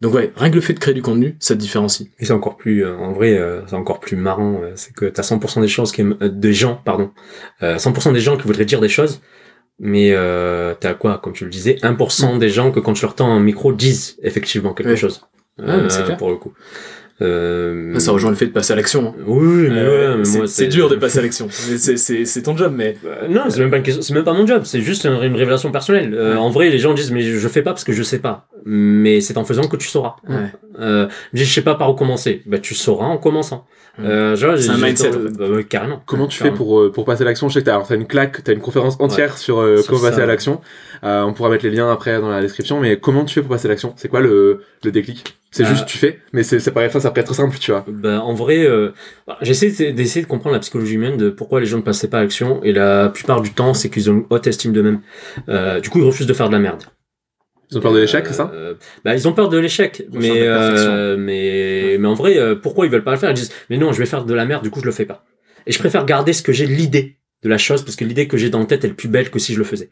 donc ouais, rien que le fait de créer du contenu, ça te différencie. Et c'est encore plus, euh, en vrai, euh, c'est encore plus marrant. euh, c'est que t'as 100% des choses qui euh, des gens, pardon, euh, 100% des gens qui voudraient dire des choses, mais euh, t'as quoi, comme tu le disais, 1% des gens que quand tu leur tends un micro disent effectivement quelque Ouais. chose. Ouais. Pour le coup. Euh, Ça rejoint le fait de passer à l'action. hein. Oui, oui, mais Euh, ouais, mais c'est- moi, c'est dur de passer à l'action. C'est- C'est c'est ton job, mais Euh, non, c'est même pas une question, c'est même pas mon job, c'est juste une, une révélation personnelle. Euh, En vrai, les gens disent mais je fais pas parce que je sais pas. Mais c'est en faisant que tu sauras. Ouais. Euh, je sais pas par où commencer. Bah tu sauras en commençant. Mm. Euh, genre, C'est j'ai- un mindset, bah, ouais, carrément. Comment tu fais pour, euh, pour passer à l'action? Je sais que t'as alors, t'as une claque, t'as une conférence entière sur euh, Sur comment passer à l'action. Euh, on pourra mettre les liens après dans la description, mais comment tu fais pour passer à l'action? C'est quoi le, le déclic? C'est Euh, juste tu fais, mais c'est c'est pareil, ça, ça peut être simple, tu vois. Bah, en vrai, euh, bah, j'essaie de- d'essayer de comprendre la psychologie humaine de pourquoi les gens ne passaient pas à l'action. Et la plupart du temps, c'est qu'ils ont une haute estime d'eux-mêmes. Euh, du coup, ils refusent de faire de la merde. Ils ont peur de l'échec, c'est ça? Euh, bah, ils ont peur de l'échec, mais, euh, mais mais en vrai, euh, pourquoi ils veulent pas le faire? Ils disent mais non, je vais faire de la merde, du coup je le fais pas. Et je préfère garder ce que j'ai l'idée de la chose parce que l'idée que j'ai dans la tête est plus belle que si je le faisais.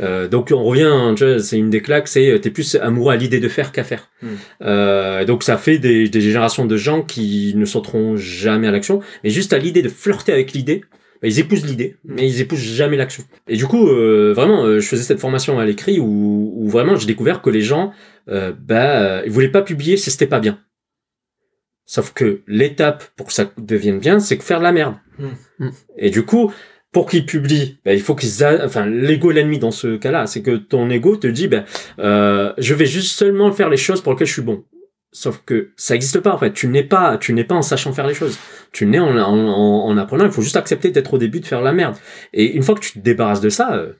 Euh, donc on revient, hein, tu vois, c'est une des claques, c'est euh, t'es plus amoureux à l'idée de faire qu'à faire. Hmm. Euh, donc ça fait des, des générations de gens qui ne sauteront jamais à l'action, mais juste à l'idée de flirter avec l'idée. bah, ils épousent l'idée, mais ils épousent jamais l'action. Et du coup, euh, vraiment, euh, je faisais cette formation à l'écrit où, où vraiment j'ai découvert que les gens, euh, bah, ils voulaient pas publier si c'était pas bien. Sauf que l'étape pour que ça devienne bien, c'est que faire de la merde. Mm. Mm. Et du coup, pour qu'ils publient, bah, il faut qu'ils, a... enfin, l'ego est l'ennemi dans ce cas-là, c'est que ton ego te dit, bah, euh, je vais juste seulement faire les choses pour lesquelles je suis bon. Sauf que ça n'existe pas en fait. Tu n'es pas, tu n'es pas en sachant faire les choses. Tu n'es en, en, en, en apprenant. Il faut juste accepter d'être au début de faire la merde. Et une fois que tu te débarrasses de ça, euh,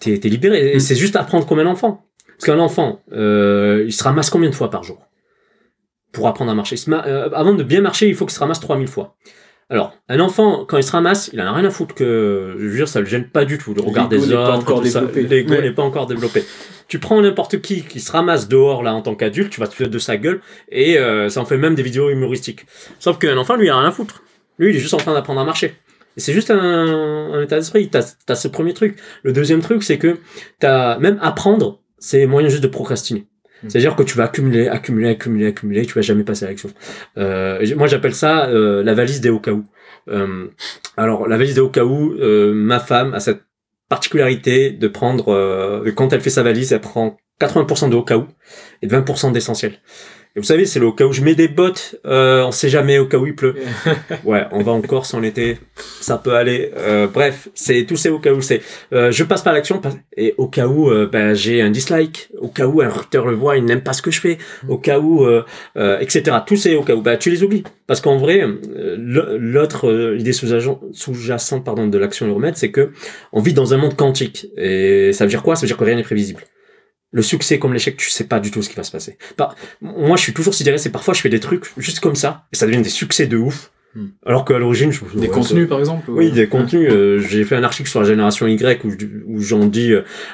t'es, t'es libéré. Et Mm. c'est juste apprendre comme un enfant. Parce qu'un enfant, euh, il se ramasse combien de fois par jour? Pour apprendre à marcher euh, Avant de bien marcher, il faut qu'il se ramasse 3000 fois. Alors, un enfant, quand il se ramasse, il en a rien à foutre que, je veux dire, ça le gêne pas du tout, le regard des encore tout ça. L'ego Ouais. n'est pas encore développé. Tu prends n'importe qui qui se ramasse dehors, là, en tant qu'adulte, tu vas te foutre de sa gueule, et euh, ça en fait même des vidéos humoristiques. Sauf qu'un enfant, lui, il a rien à foutre. Lui, il est juste en train d'apprendre à marcher. Et c'est juste un, un état d'esprit. T'as as ce premier truc. Le deuxième truc, c'est que t'as même apprendre, c'est moyen juste de procrastiner. Mm. C'est-à-dire que tu vas accumuler, accumuler, accumuler, accumuler, tu vas jamais passer à l'action. Euh, moi, j'appelle ça euh, la valise des au cas où. Euh, alors, la valise des au cas où, euh, ma femme a cette particularité de prendre, quand elle fait sa valise, elle prend 80% de au cas où et de 20% d'essentiel. Et vous savez, c'est le au cas où je mets des bottes, euh, on sait jamais au cas où il pleut. Ouais, on va en Corse en été, ça peut aller. Euh, bref, c'est tous ces au cas où c'est. Euh, je passe par l'action et au cas où euh, ben, j'ai un dislike, au cas où un recruteur le voit, il n'aime pas ce que je fais, au cas où, euh, euh, etc. Tous ces au cas où, bah, tu les oublies. Parce qu'en vrai, l'autre idée sous-jacente pardon de l'action et le remède, c'est que on vit dans un monde quantique. Et ça veut dire quoi? Ça veut dire que rien n'est prévisible. Le succès comme l'échec, tu sais pas du tout ce qui va se passer. Par- moi, je suis toujours sidéré, c'est parfois je fais des trucs juste comme ça, et ça devient des succès de ouf. Hmm. Alors qu'à l'origine, je Des ouais, contenus, par exemple oui, ou- des contenus. euh, j'ai fait un article sur la génération Y où, où j'en dis,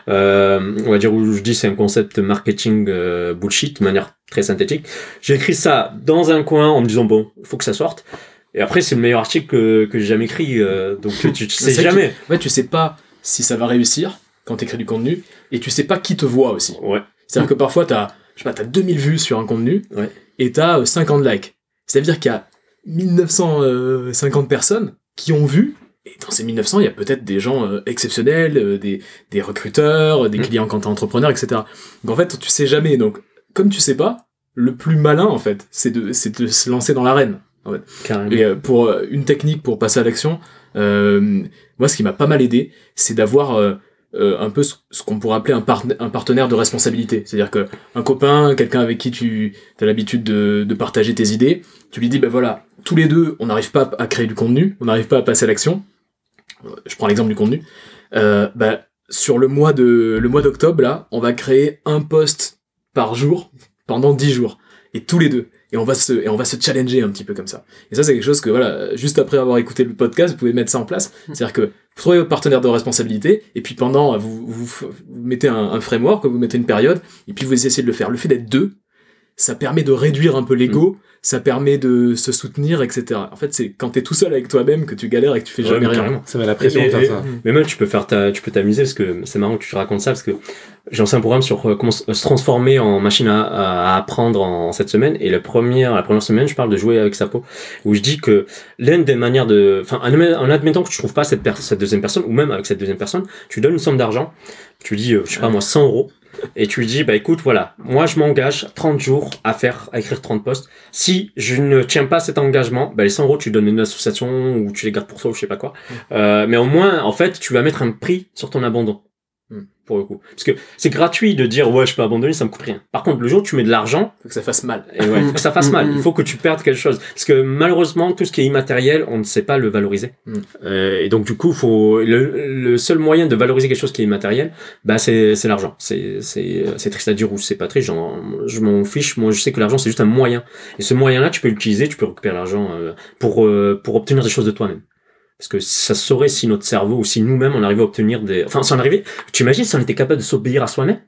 euh, on va dire où je dis c'est un concept marketing euh, bullshit de manière très synthétique. J'ai écrit ça dans un coin en me disant bon, faut que ça sorte. Et après, c'est le meilleur article que, que j'ai jamais écrit. euh, donc tu, tu sais jamais. Ouais, tu sais pas si ça va réussir quand t'écris du contenu, et tu sais pas qui te voit aussi. Ouais. C'est-à-dire que parfois, je sais pas, t'as 2000 vues sur un contenu, Ouais. et t'as euh, 50 likes. Ça veut dire qu'il y a 1950 personnes qui ont vu, et dans ces 1900, il y a peut-être des gens euh, exceptionnels, euh, des, des recruteurs, des Mm. clients quand t'es entrepreneur, etc. Donc en fait, tu sais jamais. Donc, comme tu sais pas, le plus malin, en fait, c'est de, c'est de se lancer dans l'arène. Carrément. Et euh, pour euh, une technique pour passer à l'action, euh, moi, ce qui m'a pas mal aidé, c'est d'avoir euh, euh, un peu ce, qu'on pourrait appeler un, partena- un partenaire de responsabilité. C'est-à-dire que un copain, quelqu'un avec qui tu as l'habitude de, partager tes idées, tu lui dis, ben voilà, tous les deux, on n'arrive pas à créer du contenu, on n'arrive pas à passer à l'action. Je prends l'exemple du contenu. Euh, ben, sur le mois le mois d'octobre, là, on va créer un post par jour pendant 10 jours. Et tous les deux. Et on va se, et on va se challenger un petit peu comme ça. Et ça, c'est quelque chose que, voilà, juste après avoir écouté le podcast, vous pouvez mettre ça en place. C'est-à-dire que vous trouvez votre partenaire de responsabilité, et puis pendant, vous, vous, vous mettez un, un framework, vous mettez une période, et puis vous essayez de le faire. Le fait d'être deux, ça permet de réduire un peu l'ego, ça permet de se soutenir, etc. En fait, c'est quand t'es tout seul avec toi-même que tu galères et que tu fais Ouais, jamais mais rien. carrément. Ça met la pression de faire et- ça. Mais même, tu peux faire ta, tu peux t'amuser parce que c'est marrant que tu te racontes ça parce que j'ai lancé un programme sur euh, comment se se transformer en machine à, à apprendre en, cette semaine. Et la première, la première semaine, je parle de jouer avec sa peau où je dis que l'une des manières de, enfin, en, admet- en admettant que tu trouves pas cette, per- cette deuxième personne ou même avec cette deuxième personne, tu donnes une somme d'argent. Tu dis, euh, je sais pas moi, 100 euros. Et tu lui dis, bah écoute, voilà, moi je m'engage 30 jours à faire, à écrire 30 posts. Si je ne tiens pas cet engagement, bah les 100 euros, tu donnes une association ou tu les gardes pour toi ou je sais pas quoi. Euh, mais au moins, en fait, tu vas mettre un prix sur ton abandon. Pour le coup. Parce que c'est gratuit de dire, ouais, je peux abandonner, ça me coûte rien. Par contre, le jour où tu mets de l'argent, Faut que ça fasse mal. et ouais, faut que ça fasse mal. Il faut que tu perdes quelque chose. Parce que malheureusement, tout ce qui est immatériel, on ne sait pas le valoriser. Mm. Euh, et donc, du coup, faut, le, le seul moyen de valoriser quelque chose qui est immatériel, bah, c'est, c'est l'argent. C'est, c'est, c'est triste à dire ou c'est pas triste. Je m'en fiche. Moi, je sais que l'argent, c'est juste un moyen. Et ce moyen-là, tu peux l'utiliser, tu peux récupérer l'argent euh, pour, euh, pour obtenir des choses de toi-même. Parce que ça se saurait si notre cerveau ou si nous-mêmes on arrivait à obtenir des. Enfin, si on arrivait. Tu imagines si on était capable de s'obéir à soi-même?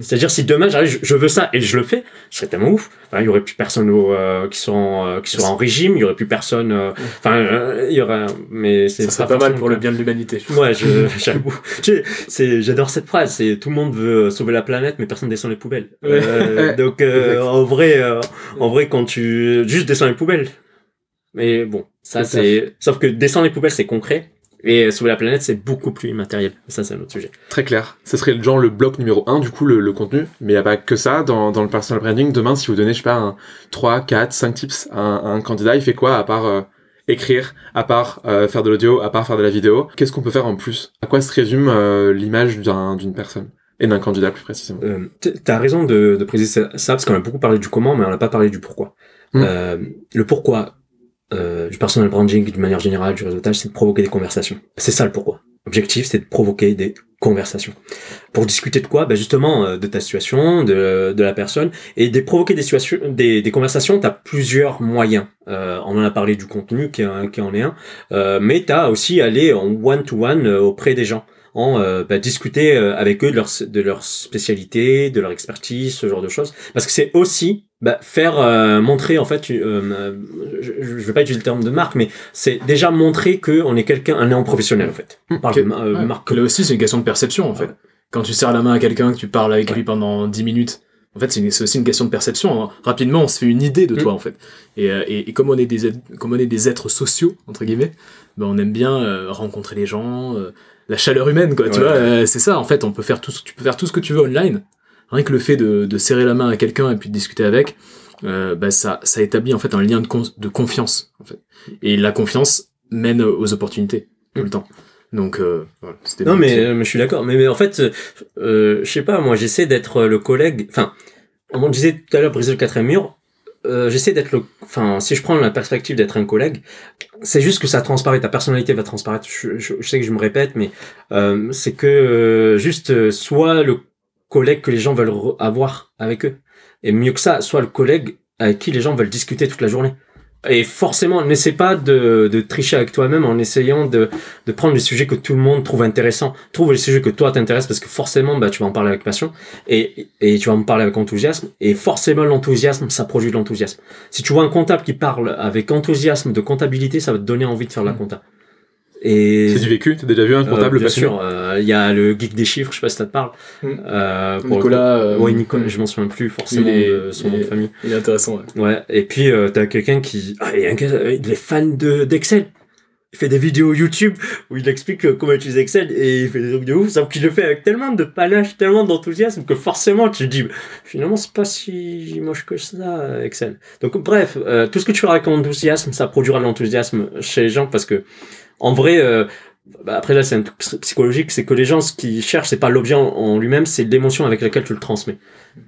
C'est-à-dire si demain j'arrive, je, veux ça et je le fais, ce serait tellement ouf. Enfin, il y aurait plus personne au, euh, qui soit en, euh, qui soit en régime, il y aurait plus personne. euh, Enfin, euh, il y aurait. Mais c'est Ça serait pas mal pour le bien de l'humanité. Ouais, je, j'avoue. Tu sais, c'est, j'adore cette phrase. C'est tout le monde veut sauver la planète, mais personne descend les poubelles. Euh, donc, euh, en vrai, euh, en vrai, quand tu juste descends les poubelles. Mais bon, ça c'est. Sauf que descendre les poubelles, c'est concret. Et sauver la planète, c'est beaucoup plus immatériel. Ça, c'est un autre sujet. Très clair. Ce serait genre le bloc numéro 1, du coup, le, le contenu. Mais il n'y a pas que ça. Dans, dans le personal branding, demain, si vous donnez, je sais pas, un 3, 4, 5 tips à un, à un candidat, il fait quoi à part euh, écrire, à part euh, faire de l'audio, à part faire de la vidéo? Qu'est-ce qu'on peut faire en plus? À quoi se résume euh, l'image d'un- d'une personne? Et d'un candidat, plus précisément. Euh, T'as raison de, de préciser ça, parce qu'on a beaucoup parlé du comment, mais on n'a pas parlé du pourquoi. Mm. Euh, le pourquoi euh, du personal branding, d'une manière générale, du réseautage, c'est de provoquer des conversations. C'est ça le pourquoi. L'objectif, c'est de provoquer des conversation. Pour discuter de quoi? Bah Justement, euh, de ta situation, de, de la personne, et de provoquer des situations, des, des conversations, tu as plusieurs moyens. Euh, on en a parlé du contenu qui, qui en est un, euh, mais tu as aussi aller en one-to-one euh, auprès des gens en euh, bah, discuter avec eux de leur, de leur spécialité, de leur expertise, ce genre de choses. Parce que c'est aussi bah, faire euh, montrer en fait, euh, je, je vais pas utiliser le terme de marque, mais c'est déjà montrer que on est quelqu'un, un néant professionnel en fait. On parle de euh, marque. Là aussi, c'est une question de perception en fait. Quand tu serres la main à quelqu'un, que tu parles avec lui pendant 10 minutes, en fait, c'est aussi une question de perception. Hein. Rapidement, on se fait une idée de toi en fait. Et, et, et, comme on est des comme on est des êtres sociaux entre guillemets, ben, on aime bien rencontrer les gens. la chaleur humaine, quoi, tu vois, c'est ça, en fait, on peut faire tout, tu peux faire tout ce que tu veux online, rien que le fait de, de serrer la main à quelqu'un et puis de discuter avec, euh, bah ça, ça établit en fait un lien de, de confiance. En fait. Et la confiance mène aux opportunités tout le temps. Donc euh, voilà, non mais, mais, je suis d'accord. Mais, mais, en fait, euh, je sais pas, moi j'essaie d'être le collègue. Enfin, on disait tout à l'heure briser le quatrième mur. Euh, j'essaie d'être le enfin si je prends la perspective d'être un collègue c'est juste que ça transparaît ta personnalité va transparaître je, je, je sais que je me répète mais euh, c'est que euh, juste soit le collègue que les gens veulent avoir avec eux. Et mieux que ça, soit le collègue avec qui les gens veulent discuter toute la journée. Et forcément, n'essaie pas de, de, tricher avec toi-même en essayant de, de prendre les sujets que tout le monde trouve intéressants. Trouve les sujets que toi t'intéressent parce que forcément, bah, tu vas en parler avec passion et, et tu vas en parler avec enthousiasme. Et forcément, l'enthousiasme, ça produit de l'enthousiasme. Si tu vois un comptable qui parle avec enthousiasme de comptabilité, ça va te donner envie de faire la mmh. compta. Et c'est du vécu. T'as déjà vu un comptable euh, Bien sûr. Euh, il y a le geek des chiffres. Je sais pas si ça te parle. Mm. Euh, Nicolas. Le... Oui, Nicolas. Je m'en souviens plus forcément de son nom de famille. Il est intéressant. Ouais. ouais. Et puis euh, t'as quelqu'un qui, ah, il, y a un gars, il est fan de d'Excel. Il fait des vidéos YouTube où il explique comment utiliser Excel et il fait des trucs de ouf, sauf qu'il le fait avec tellement de panache, tellement d'enthousiasme que forcément tu te dis finalement c'est pas si moche que ça Excel. Donc bref, euh, tout ce que tu feras avec enthousiasme, ça produira de l'enthousiasme chez les gens parce que en vrai, euh, bah après là c'est un truc psychologique, c'est que les gens ce qu'ils cherchent c'est pas l'objet en, lui-même, c'est l'émotion avec laquelle tu le transmets.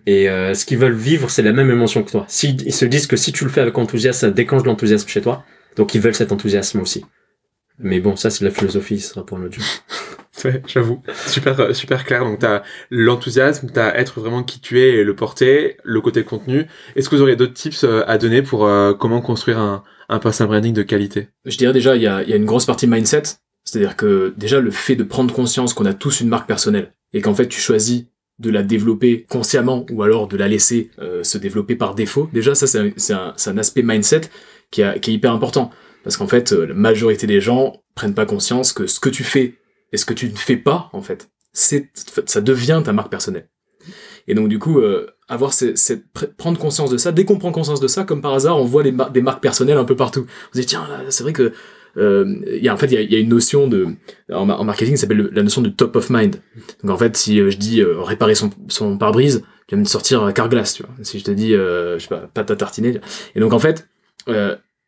Et euh, ce qu'ils veulent vivre c'est la même émotion que toi. S'ils ils se disent que si tu le fais avec enthousiasme, ça déclenche de l'enthousiasme chez toi, donc ils veulent cet enthousiasme aussi. Mais bon, ça c'est de la philosophie, ce sera pour notre jour. Ouais, j'avoue. Super, euh, super clair. Donc, t'as l'enthousiasme, t'as être vraiment qui tu es et le porter, le côté contenu. Est-ce que vous auriez d'autres tips à donner pour comment construire un, un personal branding de qualité Je dirais déjà, il y a, y a, une grosse partie mindset. C'est-à-dire que déjà, le fait de prendre conscience qu'on a tous une marque personnelle et qu'en fait, tu choisis de la développer consciemment ou alors de la laisser euh, se développer par défaut. Déjà, ça, c'est un, un, un, aspect mindset qui, a, qui est hyper important. Parce qu'en fait, euh, la majorité des gens prennent pas conscience que ce que tu fais et ce que tu ne fais pas, en fait, c'est, ça devient ta marque personnelle. Et donc, du coup, euh, avoir cette, prendre conscience de ça. Dès qu'on prend conscience de ça, comme par hasard, on voit les des marques personnelles un peu partout. On se dit tiens, c'est vrai que euh, y a, en fait, il y a, une notion de en, marketing, ça s'appelle la notion de top of mind. Donc en fait, si euh, je dis euh, réparer son, son pare-brise, tu vas me sortir Carglass, tu vois. Si je te dis, euh, je sais pas, pâte à tartiner. Et donc en fait,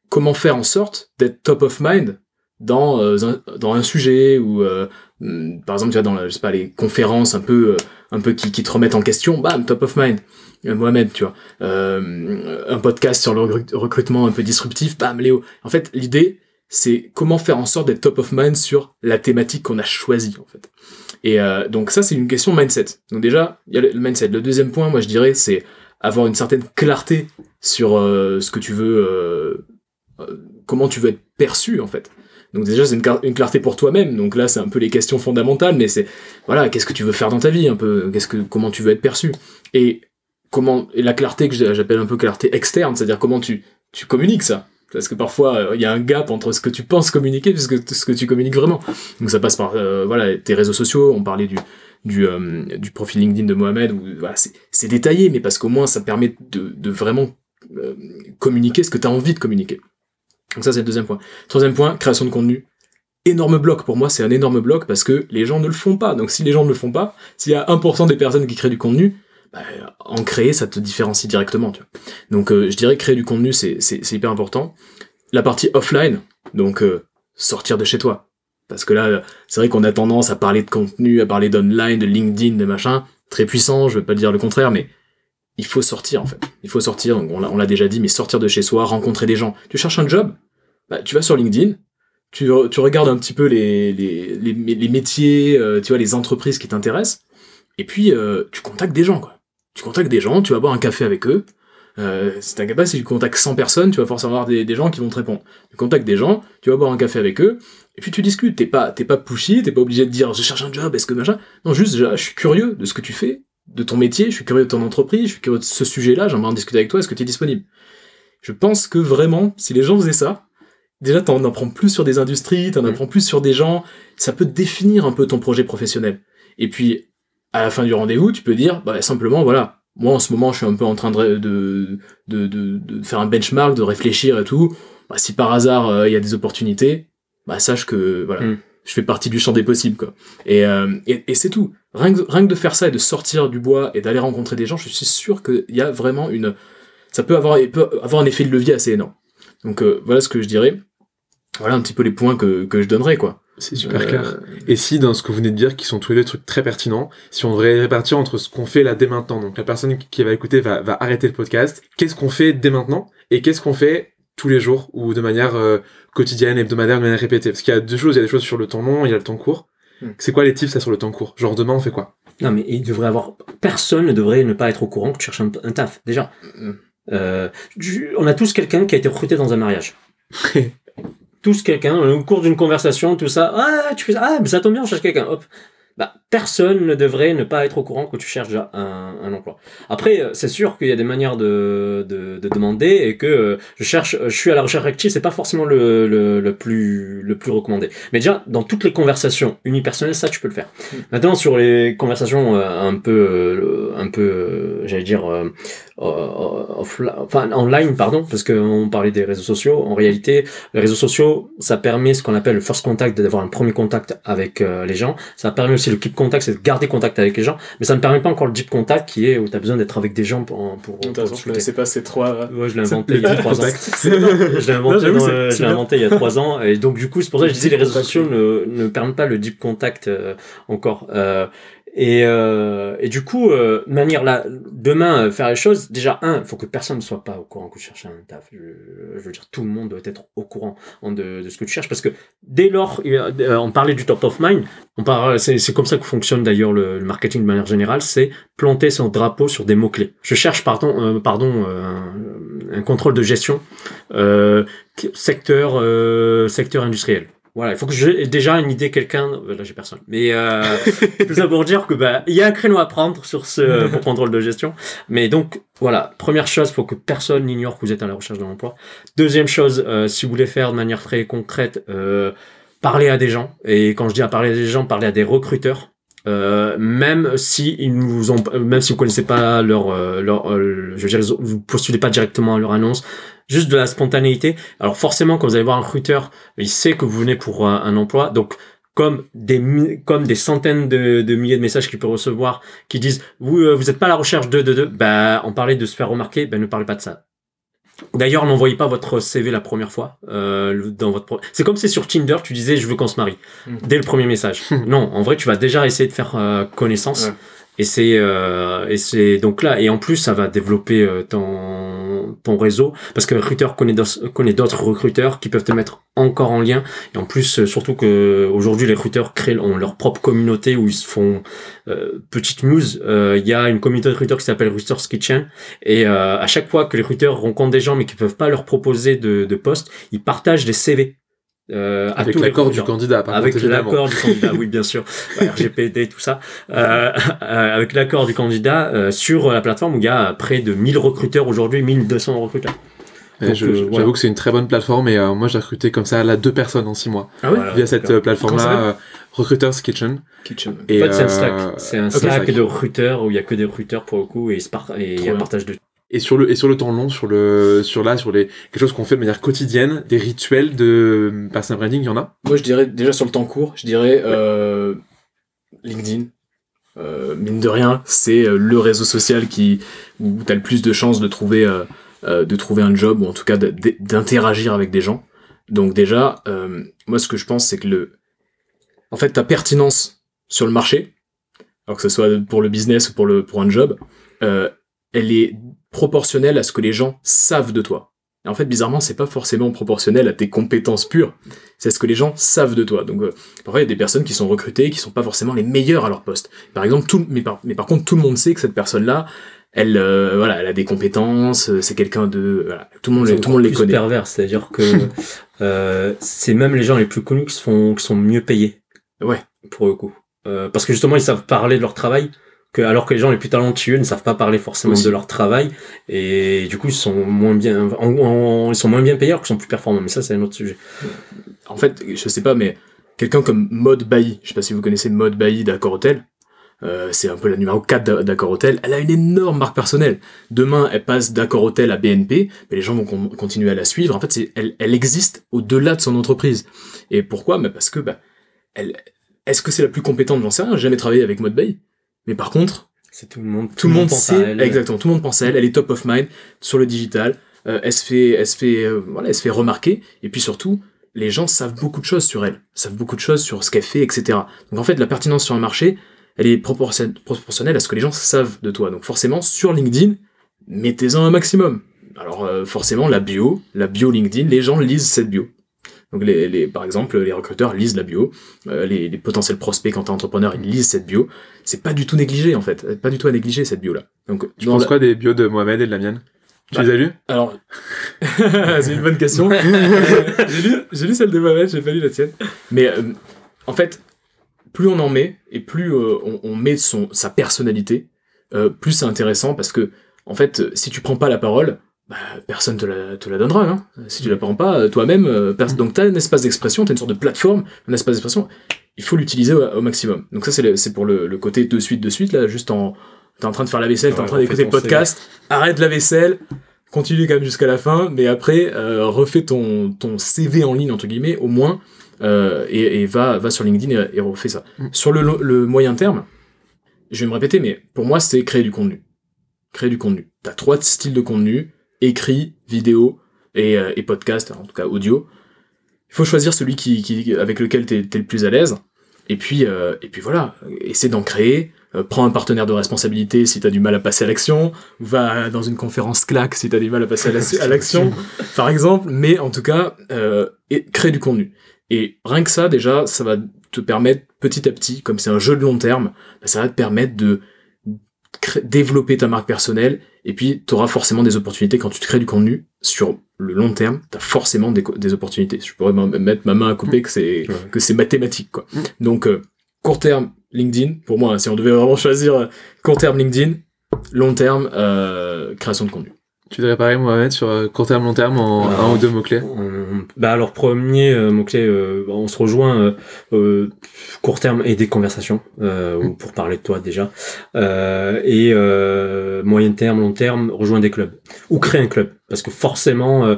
comment faire en sorte d'être top of mind dans un, dans un sujet ou hmm, par exemple, tu vois, dans je sais pas les conférences un peu un peu qui, qui te remettent en question, bam, top of mind. Euh, Mohamed, tu vois. Euh, un podcast sur le recrutement un peu disruptif, bam, Léo. En fait, l'idée, c'est comment faire en sorte d'être top of mind sur la thématique qu'on a choisie, en fait. Et euh, donc ça, c'est une question mindset. Donc déjà, il y a le mindset. Le deuxième point, moi, je dirais, c'est avoir une certaine clarté sur euh, ce que tu veux, euh, euh, comment tu veux être perçu, en fait. Donc déjà, c'est une, clarté pour toi-même. Donc là, c'est un peu les questions fondamentales, mais c'est voilà, qu'est-ce que tu veux faire dans ta vie, un peu, qu'est-ce que, comment tu veux être perçu. Et comment, et la clarté que j'appelle un peu clarté externe, c'est-à-dire comment tu, tu communiques ça. Parce que parfois, euh, il y a un gap entre ce que tu penses communiquer et ce que, tu communiques vraiment. Donc ça passe par euh, voilà, tes réseaux sociaux, on parlait du, du, euh, profil LinkedIn de Mohamed, où voilà, c'est détaillé, mais parce qu'au moins ça permet de, de vraiment communiquer ce que tu as envie de communiquer. Donc ça, c'est le deuxième point. Troisième point, création de contenu. Énorme bloc pour moi, c'est un énorme bloc parce que les gens ne le font pas. Donc si les gens ne le font pas, s'il y a 1% des personnes qui créent du contenu, bah, en créer, ça te différencie directement. Tu vois. Donc euh, je dirais créer du contenu, c'est hyper important. La partie offline, donc euh, sortir de chez toi. Parce que là, c'est vrai qu'on a tendance à parler de contenu, à parler d'online, de LinkedIn, de machin, très puissant, je veux pas dire le contraire, mais il faut sortir en fait. Il faut sortir, on l'a déjà dit, mais sortir de chez soi, rencontrer des gens. Tu cherches un job, bah, tu vas sur LinkedIn, tu, regardes un petit peu les, métiers, euh, tu vois, les entreprises qui t'intéressent, et puis euh, tu contactes des gens, quoi. Tu contactes des gens, tu vas boire un café avec eux. Euh, si si tu contactes 100 personnes, tu vas forcément avoir des, gens qui vont te répondre. Tu contactes des gens, tu vas boire un café avec eux, et puis tu discutes. T'es pas, pas pushy, t'es pas obligé de dire je cherche un job, est-ce que machin? Non, juste, je suis curieux de ce que tu fais, de ton métier, je suis curieux de ton entreprise, je suis curieux de ce sujet-là, j'aimerais en discuter avec toi, est-ce que tu es disponible? Je pense que vraiment, si les gens faisaient ça, déjà t'en apprends plus sur des industries, t'en Mm. apprends plus sur des gens, ça peut définir un peu ton projet professionnel. Et puis, à la fin du rendez-vous, tu peux dire, bah, simplement, voilà, moi en ce moment, je suis un peu en train de, de, de, de, de faire un benchmark, de réfléchir et tout. Bah, si par hasard, euh, il y a des opportunités, bah, sache que, voilà, Mm. Je fais partie du champ des possibles, quoi. Et, euh, et, et c'est tout. Rien que, rien que de faire ça et de sortir du bois et d'aller rencontrer des gens, je suis sûr qu'il y a vraiment une, ça peut avoir, peut avoir un effet de levier assez énorme. Donc, euh, voilà ce que je dirais. Voilà un petit peu les points que, que je donnerais, quoi. C'est super Euh, clair. Et si, dans ce que vous venez de dire, qui sont tous les deux trucs très pertinents, si on devrait répartir entre ce qu'on fait là dès maintenant, donc la personne qui va écouter va, va arrêter le podcast, qu'est-ce qu'on fait dès maintenant et qu'est-ce qu'on fait tous les jours ou de manière euh, quotidienne, hebdomadaire, de manière répétée Parce qu'il y a deux choses, il y a des choses sur le temps long, il y a le temps court. Hmm. C'est quoi les tips ça sur le temps court? Genre demain on fait quoi? Non, mais il devrait avoir. Personne ne devrait ne pas être au courant que tu cherches un, un taf, déjà. Mm. Euh, tu- on a tous quelqu'un qui a été recruté dans un mariage. tous quelqu'un, au cours d'une conversation, tout ça. Ah, tu fais ça. Ah, mais ça tombe bien, on cherche quelqu'un. Hop. Bah, personne ne devrait ne pas être au courant que tu cherches un, un emploi. Après, euh, c'est sûr qu'il y a des manières de, de, de demander et que euh, je cherche, je suis à la recherche active, c'est pas forcément le, le, le plus le plus recommandé. Mais déjà, dans toutes les conversations unipersonnelles, ça tu peux le faire. Maintenant, sur les conversations euh, un peu, euh, un peu, euh, j'allais dire, euh, euh, offla- enfin online, pardon, parce qu'on parlait des réseaux sociaux. En réalité, les réseaux sociaux, ça permet ce qu'on appelle le first contact, d'avoir un premier contact avec euh, les gens. Ça permet aussi le keep contact, c'est de garder contact avec les gens. Mais ça ne permet pas encore le deep contact, qui est où tu as besoin d'être avec des gens pour pour, De toute pour façon, je discuter. connaissais pas ces trois. Ouais, je l'ai inventé il y a trois ans. je l'ai inventé, je l'ai il y a trois ans. Et donc, du coup, c'est pour ça que je disais les réseaux sociaux ne, ne permettent pas le deep contact euh, encore. Et, euh, et du coup, euh, manière là, demain, euh, faire les choses, déjà, un, il faut que personne ne soit pas au courant que tu cherches un taf. Je, je veux dire, tout le monde doit être au courant de, de ce que tu cherches parce que dès lors, euh, on parlait du top of mind, on parle, c'est, comme ça que fonctionne d'ailleurs le, marketing de manière générale, c'est planter son drapeau sur des mots-clés. Je cherche, pardon, euh, pardon euh, un, un contrôle de gestion, secteur, secteur industriel. Voilà, il faut que j'ai déjà une idée, quelqu'un. euh, Là, j'ai personne. Mais euh, tout ça pour dire que bah il y a un créneau à prendre sur ce pour contrôle de gestion. Mais donc voilà, première chose, faut que personne n'ignore que vous êtes à la recherche d'un emploi. Deuxième chose, euh, si vous voulez faire de manière très concrète, euh, parler à des gens. Et quand je dis à parler à des gens, parler à des recruteurs. Euh, même si ils ne vous ont, même si vous connaissez pas leur, euh, leur, euh, je veux dire, vous postulez pas directement à leur annonce, juste de la spontanéité. Alors forcément, quand vous allez voir un recruteur, il sait que vous venez pour un, un emploi, donc comme des comme des centaines de, de milliers de messages qu'il peut recevoir qui disent vous euh, vous n'êtes pas à la recherche de de de bah on parlait de se faire remarquer ben ne parlez pas de ça D'ailleurs, n'envoyez pas votre CV la première fois euh, dans votre. C'est comme si sur Tinder tu disais je veux qu'on se marie Mm. dès le premier message. non, en vrai, tu vas déjà essayer de faire euh, connaissance. Ouais. Et c'est euh, et c'est donc là et en plus ça va développer euh, ton réseau parce que le recruteur connaît d'autres- recruteurs qui peuvent te mettre encore en lien. Et en plus euh, surtout que aujourd'hui les recruteurs créent leur propre communauté où ils se font euh, petite news euh, il y a une communauté de recruteurs qui s'appelle Recruiters Kitchen. Et euh, à chaque fois que les recruteurs rencontrent des gens mais qui peuvent pas leur proposer de, de poste ils partagent des CV euh, Avec l'accord du candidat, par avec l'accord du candidat, oui bien sûr, Ouais, RGPD tout ça, euh, euh, avec l'accord du candidat euh, sur la plateforme où il y a près de 1000 recruteurs aujourd'hui, 1200 recruteurs. Ouais, Donc, je- euh, J'avoue voilà. que c'est une très bonne plateforme et euh, moi j'ai recruté comme ça là deux personnes en six mois Ah ouais via cette d'accord. euh, plateforme Comment ça là, Recruiters Kitchen. Kitchen. Et, En fait, c'est un Slack. C'est un Slack Slack. de recruteurs où il y a que des recruteurs pour le coup et, il y a bien. un partage de. Et sur le et sur le temps long, sur le sur là, sur les quelque chose qu'on fait de manière quotidienne, des rituels de personal branding, il y en a? Moi, je dirais déjà sur le temps court, je dirais euh, LinkedIn. Euh, mine de rien, c'est euh, le réseau social qui où tu as le plus de chances de trouver euh, euh, de trouver un job ou en tout cas d'interagir avec des gens. Donc déjà, euh, moi ce que je pense c'est que le en fait ta pertinence sur le marché, alors que ce soit pour le business ou pour le pour un job, elle est proportionnelle à ce que les gens savent de toi. Et en fait, bizarrement, c'est pas forcément proportionnel à tes compétences pures. C'est ce que les gens savent de toi. Donc, euh, parfois, il y a des personnes qui sont recrutées qui sont pas forcément les meilleures à leur poste. Par exemple, tout, mais, par, mais par contre, tout le monde sait que cette personne-là, elle, euh, voilà, elle a des compétences, euh, c'est quelqu'un de, voilà, tout le monde, C'est les- tout le monde les connaît. pervers, c'est-à-dire que euh, c'est même les gens les plus connus qui, se font, qui sont mieux payés. Ouais. Pour le coup. Euh, parce que justement, ils savent parler de leur travail, que, alors que les gens les plus talentueux ne savent pas parler forcément Aussi. de leur travail, et du coup, ils sont moins bien, en- en- ils sont moins bien payés alors qu'ils sont plus performants. Mais ça, c'est un autre sujet. En fait, je sais pas, mais quelqu'un comme Maud Bailly, je sais pas si vous connaissez Maud Bailly d'Accor Hotel, euh, c'est un peu la numéro 4 d'A- d'Accor Hotel, elle a une énorme marque personnelle. Demain, elle passe d'Accor Hotel à BNP, mais les gens vont con- continuer à la suivre. En fait, elle, elle existe au-delà de son entreprise. Et pourquoi? Bah Parce que, bah, elle, est-ce que c'est la plus compétente? J'en sais rien, j'ai jamais travaillé avec Maud Bailly. Mais par contre, C'est tout le monde. tout le monde pense à sait, elle. exactement, tout le monde pense à elle, elle est top of mind sur le digital, euh, elle se fait, elle se fait, euh, voilà, elle se fait remarquer, et puis surtout, les gens savent beaucoup de choses sur elle, savent beaucoup de choses sur ce qu'elle fait, etc. Donc en fait, la pertinence sur un marché, elle est proportionnelle, proportionnelle à ce que les gens savent de toi. Donc forcément, sur LinkedIn, mettez-en un maximum. Alors euh, forcément, la bio, la bio LinkedIn, les gens lisent cette bio. Donc les, les, par exemple, les recruteurs lisent la bio, euh, les, les potentiels prospects quand t'es entrepreneur, ils lisent cette bio. C'est pas du tout négligé en fait, pas du tout à négliger cette bio là. Donc Tu penses la- quoi des bios de Mohamed et de la mienne? Tu Bah, les as lus Alors, c'est une bonne question. j'ai lu, j'ai lu celle de Mohamed, j'ai pas lu la tienne. Mais euh, en fait, plus on en met et plus euh, on, on met son sa personnalité, plus c'est intéressant parce que en fait, si tu prends pas la parole, bah, personne te la, te la donnera. Hein. Si tu la prends pas euh, toi-même, euh, donc t'as un espace d'expression, t'as une sorte de plateforme, un espace d'expression. Il faut l'utiliser au, au maximum. Donc ça, c'est le- c'est pour le, le côté de suite, de suite là, juste en T'es en train de faire la vaisselle, t'es en train d'écouter le podcast, arrête la vaisselle, continue quand même jusqu'à la fin, mais après, euh, refais ton, ton CV en ligne, entre guillemets, au moins, euh, et, et va, va sur LinkedIn et, et refais ça. Mm. Sur le, le moyen terme, je vais me répéter, mais pour moi, c'est créer du contenu. Créer du contenu. T'as trois styles de contenu, écrit, vidéo et, euh, et podcast, en tout cas audio. Il faut choisir celui qui, qui, avec lequel t'es es le plus à l'aise. Et puis, euh, et puis voilà, essaie d'en créer. Euh, prends un partenaire de responsabilité si t'as du mal à passer à l'action. Va dans une conférence claque si t'as du mal à passer à la- à l'action, par exemple. Mais en tout cas, euh, et crée du contenu. Et rien que ça, déjà, ça va te permettre petit à petit, comme c'est un jeu de long terme, ça va te permettre de développer ta marque personnelle. Et puis, tu auras forcément des opportunités quand tu te crées du contenu sur le long terme. T'as forcément des, opportunités. Je pourrais même mettre ma main à couper que c'est Ouais. que c'est mathématique, quoi. Donc, euh, court terme, LinkedIn, pour moi, si on devait vraiment choisir euh, court terme, LinkedIn, long terme, euh, création de contenu. Tu devrais pareil, Mohamed, sur euh, court terme, long terme, en Ah. un ou deux mots-clés. Bah alors premier euh, mot clé, on se rejoint euh, euh, court terme et des conversations euh, ou pour parler de toi déjà. Euh, et euh, moyen terme, long terme, rejoindre des clubs. Ou créer un club parce que forcément euh,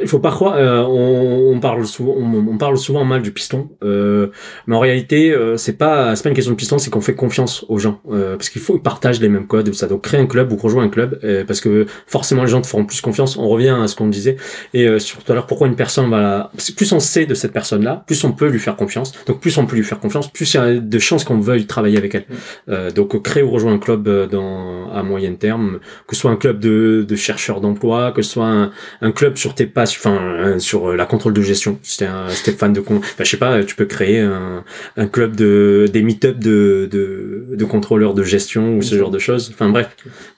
il faut pas croire euh, on, on parle souvent on, on parle souvent mal du piston euh, mais en réalité euh, c'est pas c'est pas une question de piston c'est qu'on fait confiance aux gens euh, parce qu'il faut qu'ils partagent les mêmes codes ça donc créer un club ou rejoindre un club euh, parce que forcément les gens te feront plus confiance on revient à ce qu'on disait et euh, sur tout à l'heure, pourquoi une personne va... Plus on sait de cette personne-là, plus on peut lui faire confiance. Donc plus on peut lui faire confiance, plus il y a de chances qu'on veuille travailler avec elle. Euh, donc euh, créer ou rejoindre un club euh, dans, à moyen terme, que ce soit un club de, de chercheurs d'emploi, que ce soit un, un club sur tes passes, enfin sur euh, la contrôle de gestion. Si t'es un- si t'es fan de... con- Enfin, je sais pas, tu peux créer un, un club de des meet-up de, de, de contrôleurs de gestion ou ce genre de choses. Enfin bref,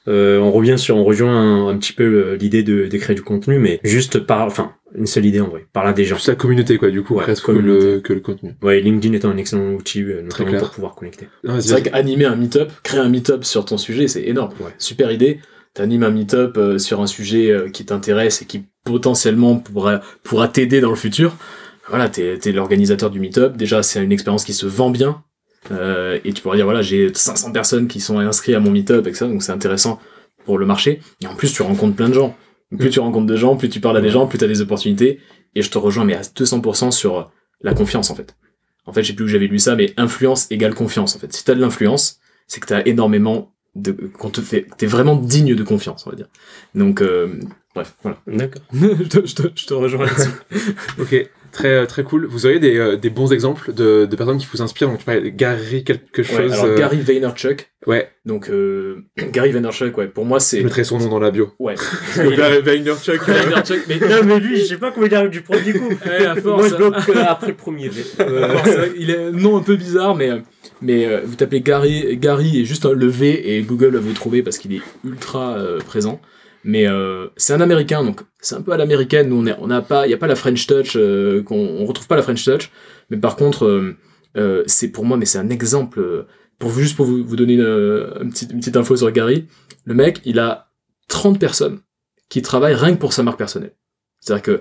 euh, on revient sur, on rejoint un, un petit peu euh, l'idée de, de créer du contenu, mais juste par, enfin, une seule idée en vrai, par là des gens. Plus la communauté, quoi, du coup, Ouais, presque que le, que le contenu. Ouais, LinkedIn étant un excellent outil, euh, Très notamment clair. pour pouvoir connecter. C'est vrai qu'animer un meet-up, créer un meet-up sur ton sujet, c'est énorme. Ouais. Super idée. T'animes un meet-up euh, sur un sujet euh, qui t'intéresse et qui potentiellement pourra, pourra t'aider dans le futur. Voilà, t'es es, l'organisateur du meet-up. Déjà, c'est une expérience qui se vend bien. Euh, et tu pourras dire, voilà, j'ai 500 personnes qui sont inscrites à mon meet-up et ça, donc c'est intéressant pour le marché. Et en plus, tu rencontres plein de gens. Plus tu rencontres de gens, plus tu parles à des gens, plus tu as des opportunités. Et je te rejoins, mais à 200% sur la confiance, en fait. En fait, je sais plus où j'avais lu ça, mais influence égale confiance, en fait. Si t'as de l'influence, c'est que t'as énormément de, qu'on te fait, t'es vraiment digne de confiance, on va dire. Donc, euh, bref, voilà. D'accord. je, te, je, te, je te rejoins là-dessus. Ok, très, euh, très cool. Vous auriez des, euh, des bons exemples de, de personnes qui vous inspirent Donc, tu parlais de Gary quelque chose. Ouais, alors, euh, Gary Vaynerchuk, Ouais. Donc euh, Gary Vaynerchuk, ouais, pour moi Je c'est mettrai son nom dans la bio. ouais. Vaynerchuk. Gary Vaynerchuk, mais Non, mais lui, je sais pas comment il arrive du premier coup. Ouais, à force, Moi, je bloque euh, après le premier. Euh, vrai, il est un nom un peu bizarre, mais, mais euh, vous tapez Gary, Gary et juste un- le V et Google va vous trouver parce qu'il est ultra euh, présent. Mais euh, c'est un américain, donc c'est un peu à l'américaine. Nous, on est- on n'a pas, il n'y a pas la French Touch, euh, qu'on, on retrouve pas la French Touch. Mais par contre, euh, euh, c'est pour moi, mais c'est un exemple. Euh, Pour juste pour vous, vous donner une, une petite, une petite info sur Gary, le mec, il a 30 personnes qui travaillent rien que pour sa marque personnelle. C'est-à-dire que